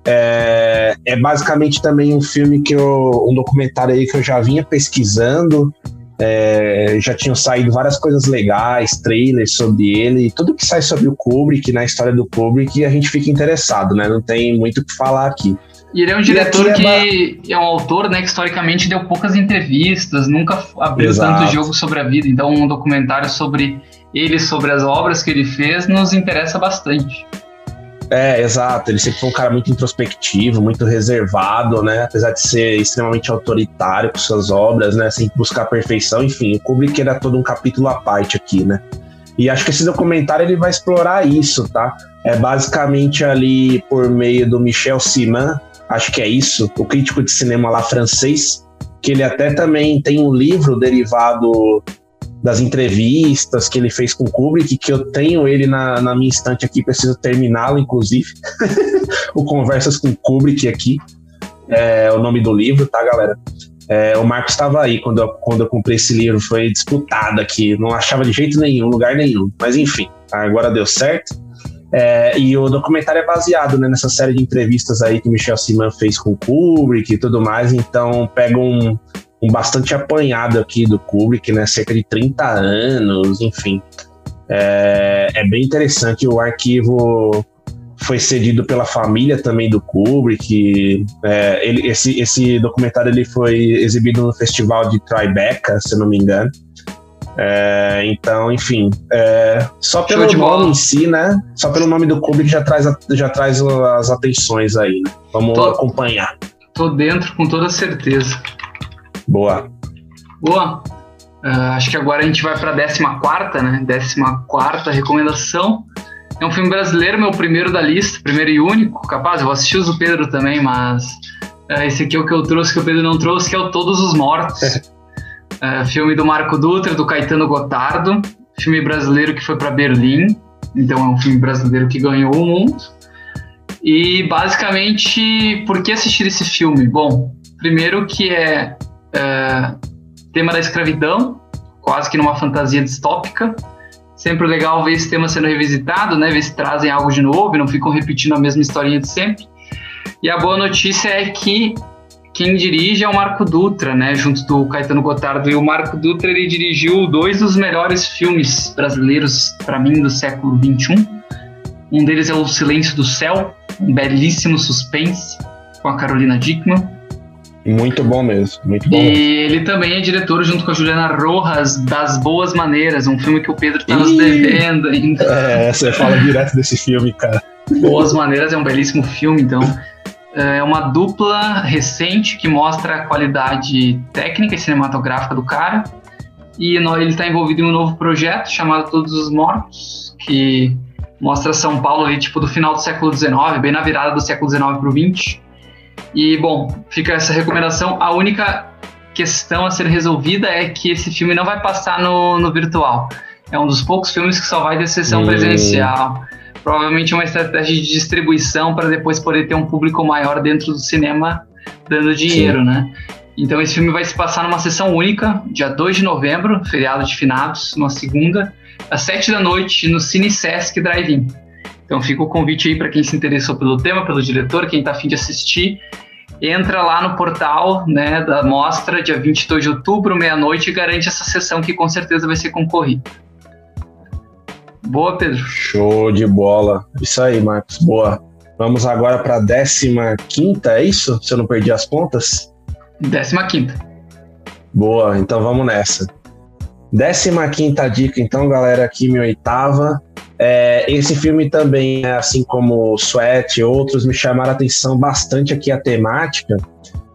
é, é, basicamente também um filme que eu. um documentário aí que eu já vinha pesquisando. É, já tinham saído várias coisas legais, trailers sobre ele, tudo que sai sobre o Kubrick, na história do Kubrick, a gente fica interessado, né? Não tem muito o que falar aqui. E ele é um diretor é que é um autor, né, que historicamente deu poucas entrevistas, nunca abriu Exato. tanto jogo sobre a vida. Então, um documentário sobre ele, sobre as obras que ele fez, nos interessa bastante. É, exato. Ele sempre foi um cara muito introspectivo, muito reservado, né? Apesar de ser extremamente autoritário com suas obras, né? Sem buscar perfeição. Enfim, o Kubrick era todo um capítulo à parte aqui, né? E acho que esse documentário ele vai explorar isso, tá? É basicamente ali por meio do Michel Siman, acho que é isso, o crítico de cinema lá francês, que ele até também tem um livro derivado das entrevistas que ele fez com o Kubrick, que eu tenho ele na, na minha estante aqui, preciso terminá-lo, inclusive. o Conversas com Kubrick aqui, é o nome do livro, tá, galera? É, o Marcos estava aí quando eu, quando eu comprei esse livro, foi disputado aqui, não achava de jeito nenhum, lugar nenhum. Mas enfim, agora deu certo. É, e o documentário é baseado né, nessa série de entrevistas aí que Michel Siman fez com Kubrick e tudo mais, então pega um, um bastante apanhado aqui do Kubrick, né? Cerca de 30 anos, enfim. É, é bem interessante. O arquivo foi cedido pela família também do Kubrick. É, ele, esse, esse documentário ele foi exibido no festival de Tribeca, se não me engano. É, então, enfim, é, só pelo nome bola. em si, né? Só pelo nome do Kubrick já traz, já traz as atenções aí, né? Vamos tô, acompanhar. Tô dentro com toda certeza. Boa. Boa. Uh, acho que agora a gente vai para a 14, né? 14 recomendação. É um filme brasileiro, meu primeiro da lista, primeiro e único. Capaz, eu vou assistir os do Pedro também, mas uh, esse aqui é o que eu trouxe, que o Pedro não trouxe, que é o Todos os Mortos. uh, filme do Marco Dutra, do Caetano Gotardo. Filme brasileiro que foi para Berlim. Então é um filme brasileiro que ganhou o mundo. E basicamente, por que assistir esse filme? Bom, primeiro que é é, tema da escravidão, quase que numa fantasia distópica. Sempre legal ver esse tema sendo revisitado, né? Ver se trazem algo de novo e não ficam repetindo a mesma historinha de sempre. E a boa notícia é que quem dirige é o Marco Dutra, né? Junto do Caetano Gotardo. E o Marco Dutra ele dirigiu dois dos melhores filmes brasileiros, para mim, do século XXI. Um deles é O Silêncio do Céu, um belíssimo suspense com a Carolina Dickman. Muito bom mesmo, muito bom. E mesmo. ele também é diretor, junto com a Juliana Rojas, das Boas Maneiras, um filme que o Pedro tá nos Ih! devendo ainda. É, você fala direto desse filme, cara. Boas Maneiras é um belíssimo filme, então. É uma dupla recente que mostra a qualidade técnica e cinematográfica do cara. E ele está envolvido em um novo projeto chamado Todos os Mortos, que mostra São Paulo ali, tipo, do final do século XIX, bem na virada do século XIX para o XX. E, bom, fica essa recomendação. A única questão a ser resolvida é que esse filme não vai passar no, no virtual. É um dos poucos filmes que só vai ter sessão Hum. presencial. Provavelmente uma estratégia de distribuição para depois poder ter um público maior dentro do cinema dando dinheiro, né? Então esse filme vai se passar numa sessão única, dia 2 de novembro, feriado de finados, numa segunda, às 7 da noite, no Cine Sesc Drive-In. Então fica o convite aí para quem se interessou pelo tema, pelo diretor, quem está afim de assistir. Entra lá no portal né, da mostra, dia 22 de outubro, meia-noite, e garante essa sessão que com certeza vai ser concorrida. Boa, Pedro. Show de bola. Isso aí, Marcos. Boa. Vamos agora para a 15, é isso? Se eu não perdi as contas? 15. Boa, então vamos nessa. 15 dica, então, galera, aqui minha oitava. É, esse filme também, é, assim como Sweat e outros, me chamaram a atenção bastante aqui a temática,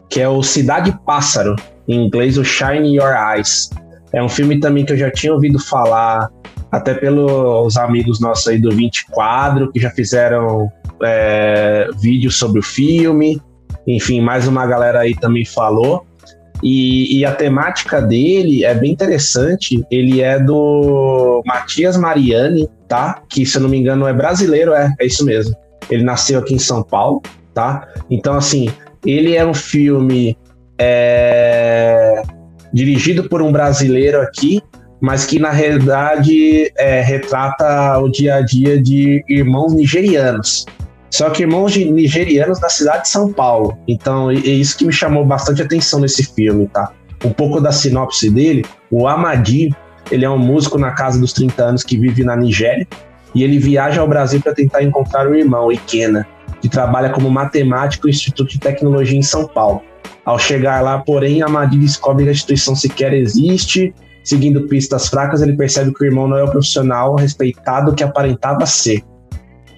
que é o Cidade Pássaro, em inglês o Shine Your Eyes. É um filme também que eu já tinha ouvido falar, até pelos amigos nossos aí do 20 Quadro, que já fizeram é, vídeos sobre o filme. Enfim, mais uma galera aí também falou. E, e a temática dele é bem interessante. Ele é do Matias Mariani, tá? Que, se eu não me engano, é brasileiro, é, é isso mesmo. Ele nasceu aqui em São Paulo, tá? Então, assim, ele é um filme é, dirigido por um brasileiro aqui, mas que na realidade é, retrata o dia a dia de irmãos nigerianos. Só que irmãos nigerianos na cidade de São Paulo. Então, é é isso que me chamou bastante atenção nesse filme, tá? Um pouco da sinopse dele, o Amadi, ele é um músico na casa dos 30 anos que vive na Nigéria, e ele viaja ao Brasil para tentar encontrar o irmão, Ikena, que trabalha como matemático no Instituto de Tecnologia em São Paulo. Ao chegar lá, porém, Amadi descobre que a instituição sequer existe. Seguindo pistas fracas, ele percebe que o irmão não é o profissional respeitado que aparentava ser.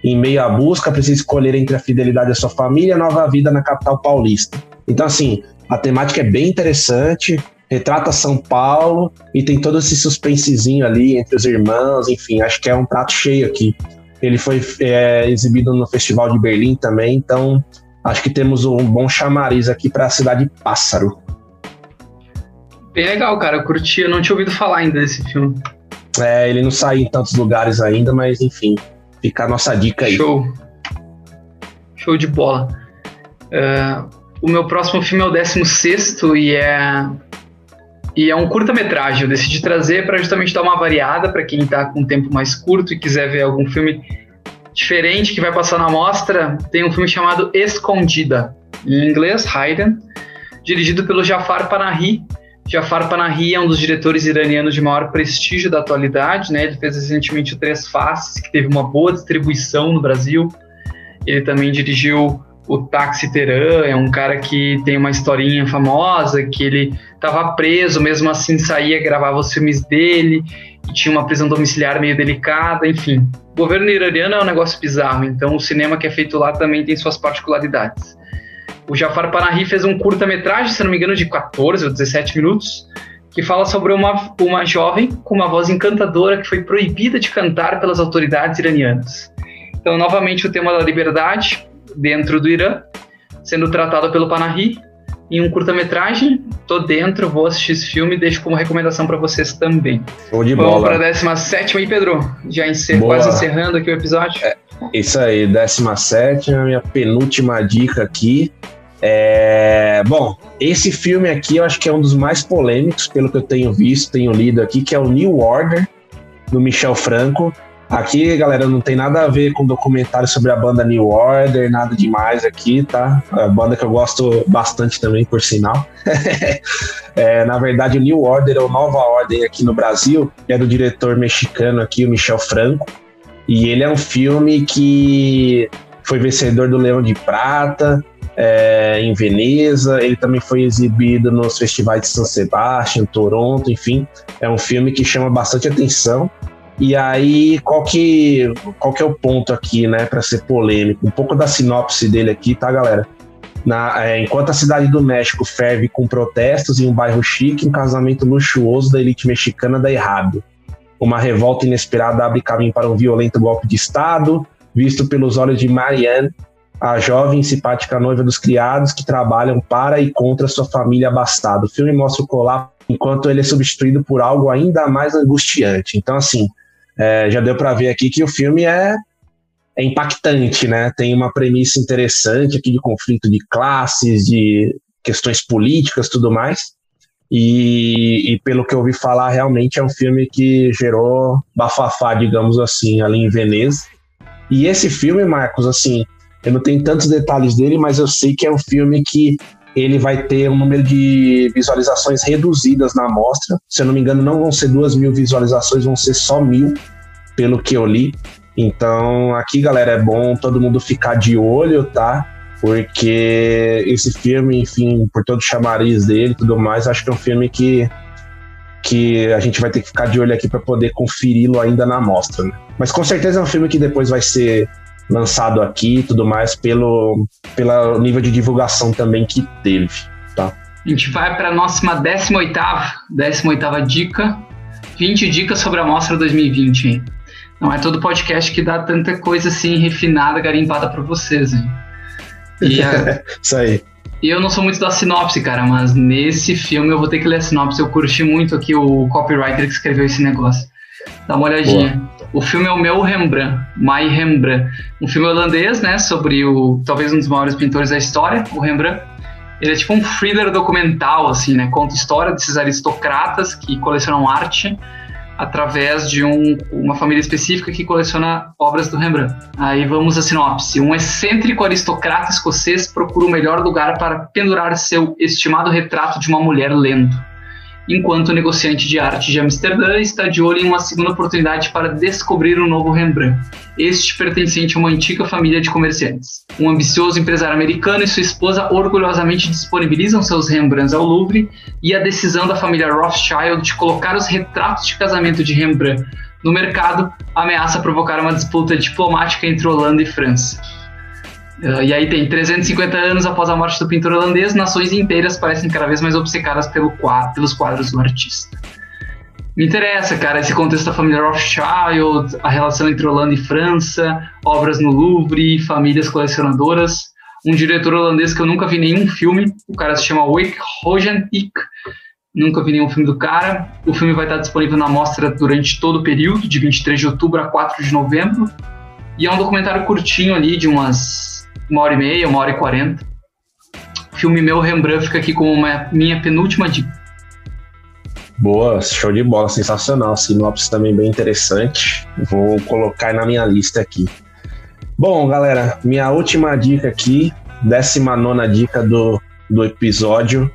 Em meio à busca, precisa escolher entre a fidelidade à sua família e a nova vida na capital paulista. Então, assim, a temática é bem interessante, retrata São Paulo e tem todo esse suspensezinho ali entre os irmãos, enfim, acho que é um prato cheio aqui. Ele foi é, exibido no Festival de Berlim também, então acho que temos um bom chamariz aqui para a cidade Pássaro. Bem legal, cara. Eu curti, eu não tinha ouvido falar ainda desse filme. É, ele não saiu em tantos lugares ainda, mas enfim, fica a nossa dica aí. Show. Show de bola. É, o meu próximo filme é o 16 e é. E é um curta-metragem. Eu decidi trazer para justamente dar uma variada para quem tá com um tempo mais curto e quiser ver algum filme diferente que vai passar na mostra. Tem um filme chamado Escondida, em inglês, Hidden, dirigido pelo Jafar Panahi. Jafar Panahi é um dos diretores iranianos de maior prestígio da atualidade, né? Ele fez recentemente o Três Faces, que teve uma boa distribuição no Brasil. Ele também dirigiu o Taxi Teran, é um cara que tem uma historinha famosa, que ele estava preso, mesmo assim saía, gravava os filmes dele, e tinha uma prisão domiciliar meio delicada, enfim. O governo iraniano é um negócio bizarro, então o cinema que é feito lá também tem suas particularidades. O Jafar Panahi fez um curta-metragem, se não me engano, de 14 ou 17 minutos, que fala sobre uma, uma jovem com uma voz encantadora que foi proibida de cantar pelas autoridades iranianas. Então, novamente, o tema da liberdade dentro do Irã, sendo tratado pelo Panahi em um curta-metragem. Tô dentro, vou assistir esse filme e deixo como recomendação para vocês também. Show de Vamos bola. para a 17 aí, Pedro. Já encer, quase encerrando aqui o episódio. Isso aí, 17, a minha penúltima dica aqui. É, Bom, esse filme aqui eu acho que é um dos mais polêmicos, pelo que eu tenho visto, tenho lido aqui, que é o New Order, do Michel Franco. Aqui, galera, não tem nada a ver com documentário sobre a banda New Order, nada demais aqui, tá? É a banda que eu gosto bastante também, por sinal. É, na verdade, o New Order é o Nova Ordem aqui no Brasil, é do diretor mexicano aqui, o Michel Franco. E ele é um filme que foi vencedor do Leão de Prata, é, em Veneza, ele também foi exibido nos festivais de San Sebastian, Toronto, enfim. É um filme que chama bastante atenção. E aí, qual que, qual que é o ponto aqui, né, para ser polêmico? Um pouco da sinopse dele aqui, tá, galera? Na, é, enquanto a cidade do México ferve com protestos em um bairro chique, um casamento luxuoso da elite mexicana dá errado. Uma revolta inesperada abre caminho para um violento golpe de Estado, visto pelos olhos de Marianne, a jovem e simpática noiva dos criados que trabalham para e contra sua família abastada. O filme mostra o colapso enquanto ele é substituído por algo ainda mais angustiante. Então, assim, é, já deu para ver aqui que o filme é, é impactante, né? Tem uma premissa interessante aqui de conflito de classes, de questões políticas, tudo mais. E, e, pelo que eu ouvi falar, realmente é um filme que gerou bafafá, digamos assim, ali em Veneza. E esse filme, Marcos, assim, eu não tenho tantos detalhes dele, mas eu sei que é um filme que ele vai ter um número de visualizações reduzidas na amostra. Se eu não me engano, não vão ser duas mil visualizações, vão ser só mil, pelo que eu li. Então, aqui, galera, é bom todo mundo ficar de olho, tá? Porque esse filme, enfim, por todo o chamariz dele e tudo mais, acho que é um filme que, que a gente vai ter que ficar de olho aqui para poder conferi-lo ainda na amostra. Né? Mas com certeza é um filme que depois vai ser lançado aqui e tudo mais pelo, pelo nível de divulgação também que teve, tá? A gente vai para a nossa 18 18 dica, 20 dicas sobre a Mostra 2020. Não é todo podcast que dá tanta coisa assim refinada, garimpada para vocês, hein? E a... Isso aí. E eu não sou muito da sinopse, cara, mas nesse filme eu vou ter que ler a sinopse. Eu curti muito aqui o copywriter que escreveu esse negócio. Dá uma olhadinha. Boa. O filme é o meu Rembrandt, My Rembrandt, um filme holandês, né, sobre o talvez um dos maiores pintores da história, o Rembrandt. Ele é tipo um thriller documental, assim, né, conta a história desses aristocratas que colecionam arte através de um, uma família específica que coleciona obras do Rembrandt. Aí vamos à sinopse. Um excêntrico aristocrata escocês procura o melhor lugar para pendurar seu estimado retrato de uma mulher lendo enquanto o negociante de arte de Amsterdã está de olho em uma segunda oportunidade para descobrir um novo Rembrandt, este pertencente a uma antiga família de comerciantes. Um ambicioso empresário americano e sua esposa orgulhosamente disponibilizam seus Rembrandts ao Louvre e a decisão da família Rothschild de colocar os retratos de casamento de Rembrandt no mercado ameaça provocar uma disputa diplomática entre Holanda e França. Uh, e aí tem 350 anos após a morte do pintor holandês, nações inteiras parecem cada vez mais obcecadas pelo quadro, pelos quadros do artista. Me interessa, cara, esse contexto da família Rothschild, a relação entre Holanda e França, obras no Louvre, famílias colecionadoras. Um diretor holandês que eu nunca vi nenhum filme, o cara se chama Wick Rogentik, nunca vi nenhum filme do cara. O filme vai estar disponível na mostra durante todo o período, de 23 de outubro a 4 de novembro. E é um documentário curtinho ali, de umas uma hora e meia, uma hora e quarenta. filme meu, Rembrandt, fica aqui como uma minha penúltima dica. Boa, show de bola, sensacional. Sinopse também bem interessante. Vou colocar na minha lista aqui. Bom, galera, minha última dica aqui, 19 dica do, do episódio,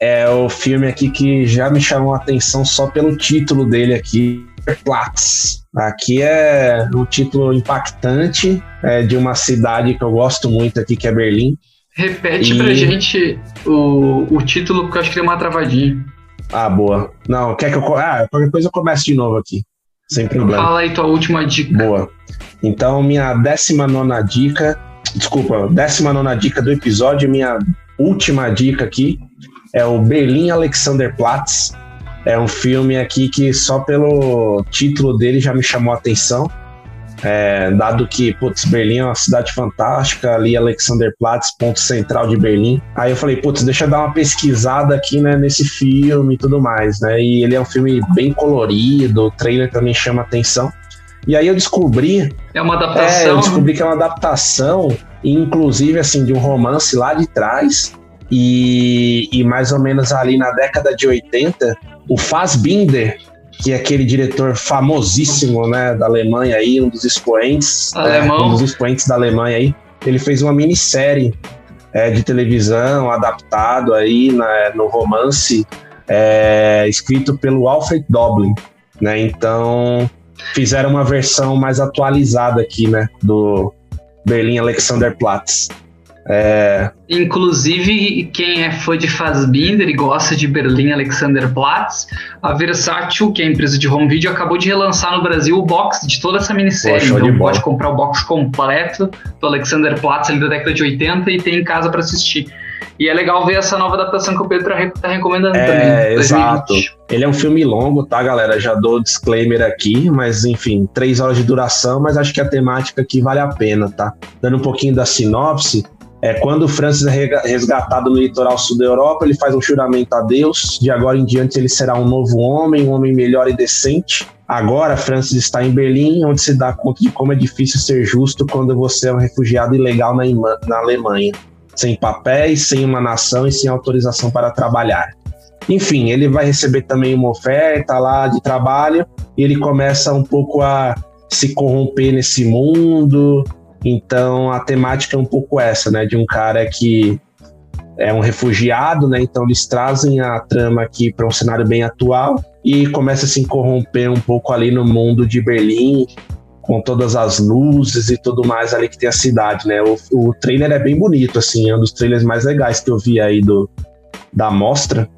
é o filme aqui que já me chamou a atenção só pelo título dele aqui, Platz. Aqui é um título impactante é, de uma cidade que eu gosto muito aqui, que é Berlim. Repete e... pra gente o, o título, porque eu acho que deu uma travadinha. Ah, boa. Não, quer que eu. Ah, qualquer coisa eu começo de novo aqui. Sem problema. Fala aí tua última dica. Boa. Então, minha 19 dica. Desculpa, 19 dica do episódio, minha última dica aqui é o Berlim Alexanderplatz é um filme aqui que só pelo título dele já me chamou a atenção. É, dado que, putz, Berlim é uma cidade fantástica, ali Alexanderplatz, ponto central de Berlim. Aí eu falei, putz, deixa eu dar uma pesquisada aqui, né, nesse filme e tudo mais, né? E ele é um filme bem colorido, o trailer também chama atenção. E aí eu descobri. É uma adaptação. É, eu descobri que é uma adaptação, inclusive, assim, de um romance lá de trás. E, e mais ou menos ali na década de 80, o Fassbinder, que é aquele diretor famosíssimo, né, da Alemanha aí, um dos expoentes, é, um dos expoentes da Alemanha aí, ele fez uma minissérie é, de televisão adaptado aí na, no romance é, escrito pelo Alfred Doblin, né? Então fizeram uma versão mais atualizada aqui, né, do Berlim Alexanderplatz. É, Inclusive, quem é fã de Fassbinder e gosta de Berlim Alexanderplatz, a Versátil, que é a empresa de home video, acabou de relançar no Brasil o box de toda essa minissérie. De então pode comprar o box completo do Alexanderplatz ali da década de 80 e ter em casa para assistir. E é legal ver essa nova adaptação que o Pedro tá, tá recomendando É, também. exato. Ele é um filme longo, tá, galera? Já dou disclaimer aqui, mas enfim, três horas de duração, mas acho que a temática aqui vale a pena, tá? Dando um pouquinho da sinopse, é quando Francis é resgatado no litoral sul da Europa, ele faz um juramento a Deus, de agora em diante ele será um novo homem, um homem melhor e decente. Agora, Francis está em Berlim, onde se dá conta de como é difícil ser justo quando você é um refugiado ilegal na, na Alemanha, sem papéis, sem uma nação e sem autorização para trabalhar. Enfim, ele vai receber também uma oferta lá de trabalho e ele começa um pouco a se corromper nesse mundo. Então a temática é um pouco essa, né? De um cara que é um refugiado, né? Então eles trazem a trama aqui para um cenário bem atual e começa a se corromper um pouco ali no mundo de Berlim, com todas as luzes e tudo mais ali que tem a cidade, né? O, o trailer é bem bonito, assim, é um dos trailers mais legais que eu vi aí do, da mostra.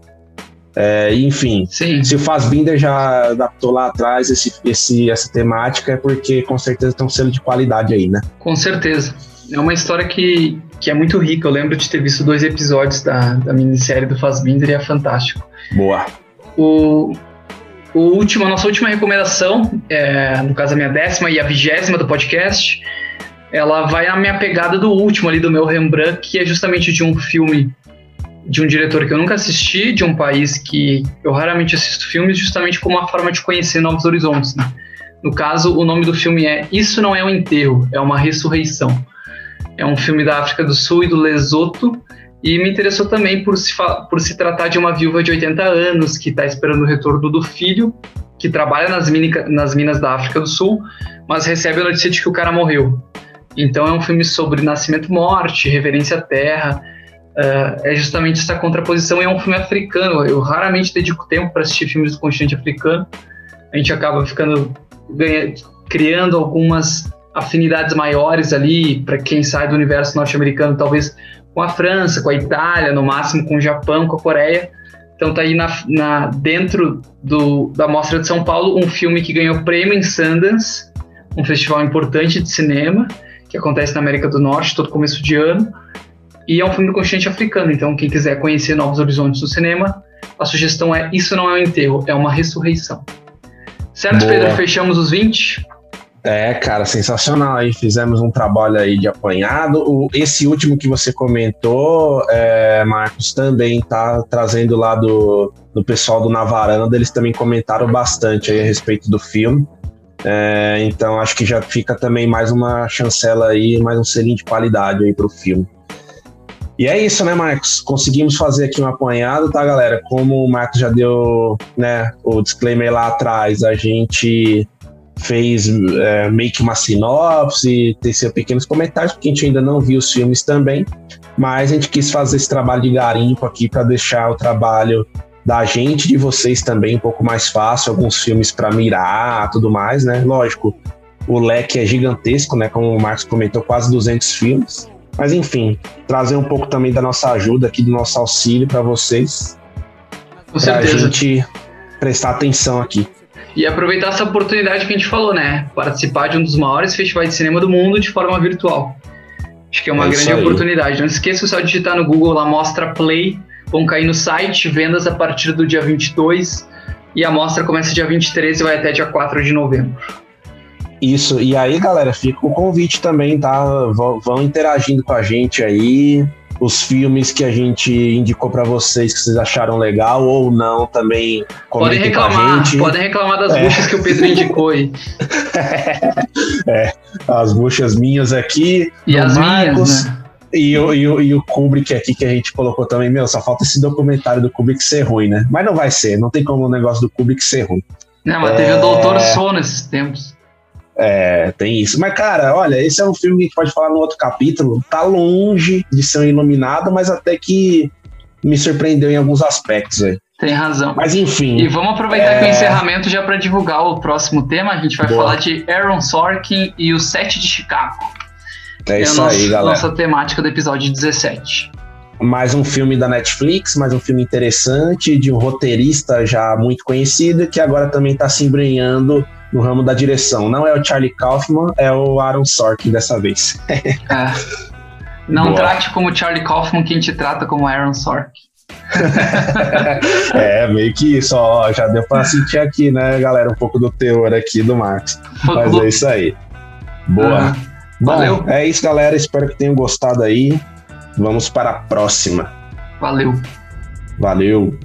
É, enfim, Sim. se o Fassbinder já adaptou lá atrás esse, esse, essa temática, é porque com certeza tem um selo de qualidade aí, né? Com certeza. É uma história que, que é muito rica. Eu lembro de ter visto dois episódios da, da minissérie do Fassbinder e é fantástico. Boa. O, o último, a nossa última recomendação, é, no caso a minha décima e a vigésima do podcast, ela vai na minha pegada do último ali do meu Rembrandt, que é justamente de um filme de um diretor que eu nunca assisti, de um país que eu raramente assisto filmes, justamente como uma forma de conhecer novos horizontes. Né? No caso, o nome do filme é Isso Não É um Enterro, é uma Ressurreição. É um filme da África do Sul e do Lesoto, e me interessou também por se, por se tratar de uma viúva de 80 anos que está esperando o retorno do filho, que trabalha nas, minica- nas minas da África do Sul, mas recebe a notícia de que o cara morreu. Então é um filme sobre nascimento morte, reverência à terra. Ah, é justamente essa contraposição. É um filme africano. Eu raramente dedico tempo para assistir filmes do continente africano. A gente acaba ficando ganha- criando algumas afinidades maiores ali para quem sai do universo norte-americano, talvez com a França, com a Itália, no máximo com o Japão, com a Coreia. Então tá aí na, na- dentro do, da Mostra de São Paulo um filme que ganhou prêmio em Sundance, um festival importante de cinema que acontece na América do Norte todo começo de ano. E é um filme do continente africano, então quem quiser conhecer novos horizontes do cinema, a sugestão é Isso não é um enterro, é uma ressurreição. Certo, Boa. Pedro? Fechamos os 20? É, cara, sensacional aí. Fizemos um trabalho aí de apanhado. O, esse último que você comentou, é, Marcos, também tá trazendo lá do, do pessoal do Na Varanda. Eles também comentaram bastante aí a respeito do filme. É, então acho que já fica também mais uma chancela aí, mais um selinho de qualidade aí pro filme. E é isso, né, Marcos? Conseguimos fazer aqui um apanhado, tá, galera? Como o Marcos já deu né, o disclaimer lá atrás, a gente fez é, meio que uma sinopse, teceu pequenos comentários, porque a gente ainda não viu os filmes também, mas a gente quis fazer esse trabalho de garimpo aqui para deixar o trabalho da gente, de vocês também, um pouco mais fácil, alguns filmes para mirar, tudo mais, né? Lógico, o leque é gigantesco, né? Como o Marcos comentou, quase 200 filmes. Mas enfim, trazer um pouco também da nossa ajuda aqui, do nosso auxílio para vocês, Com para a certeza. gente prestar atenção aqui. E aproveitar essa oportunidade que a gente falou, né? Participar de um dos maiores festivais de cinema do mundo de forma virtual. Acho que é uma É grande oportunidade. Não esqueça só de digitar no Google lá Mostra Play, vão cair no site, vendas a partir do dia 22 e a mostra começa dia 23 e vai até dia 4 de novembro. Isso, e aí, galera, fica o convite também, tá? Vão, vão interagindo com a gente aí. Os filmes que a gente indicou pra vocês que vocês acharam legal ou não, também Podem reclamar, podem reclamar das É. buchas que o Pedro indicou aí. As buchas minhas aqui, E as Marcos, minhas, né? e, o, e, o, e o Kubrick aqui que a gente colocou também. Meu, só falta esse documentário do Kubrick ser ruim, né? Mas não vai ser, não tem como o negócio do Kubrick ser ruim. Não, mas É. teve o Doutor Sono esses tempos. É, tem isso. Mas, cara, olha, esse é um filme que a gente pode falar no outro capítulo. Tá longe de ser um iluminado, mas até que me surpreendeu em alguns aspectos aí. Tem razão. Mas enfim. E vamos aproveitar É. que o encerramento já para divulgar o próximo tema. A gente vai Boa. falar de Aaron Sorkin e o Sete de Chicago. É, é isso nosso, aí, galera. Nossa temática do episódio 17 mais um filme da Netflix, mais um filme interessante de um roteirista já muito conhecido que agora também está se embrenhando no ramo da direção. Não é o Charlie Kaufman, é o Aaron Sorkin dessa vez. é. Não Boa. trate como Charlie Kaufman quem te trata como Aaron Sorkin. é, meio que isso, ó, já deu pra sentir aqui, né, galera, um pouco do teor aqui do Max. Mas é isso aí. Boa. Uhum. Bom, Valeu. é isso, galera. Espero que tenham gostado aí. Vamos para a próxima. Valeu. Valeu.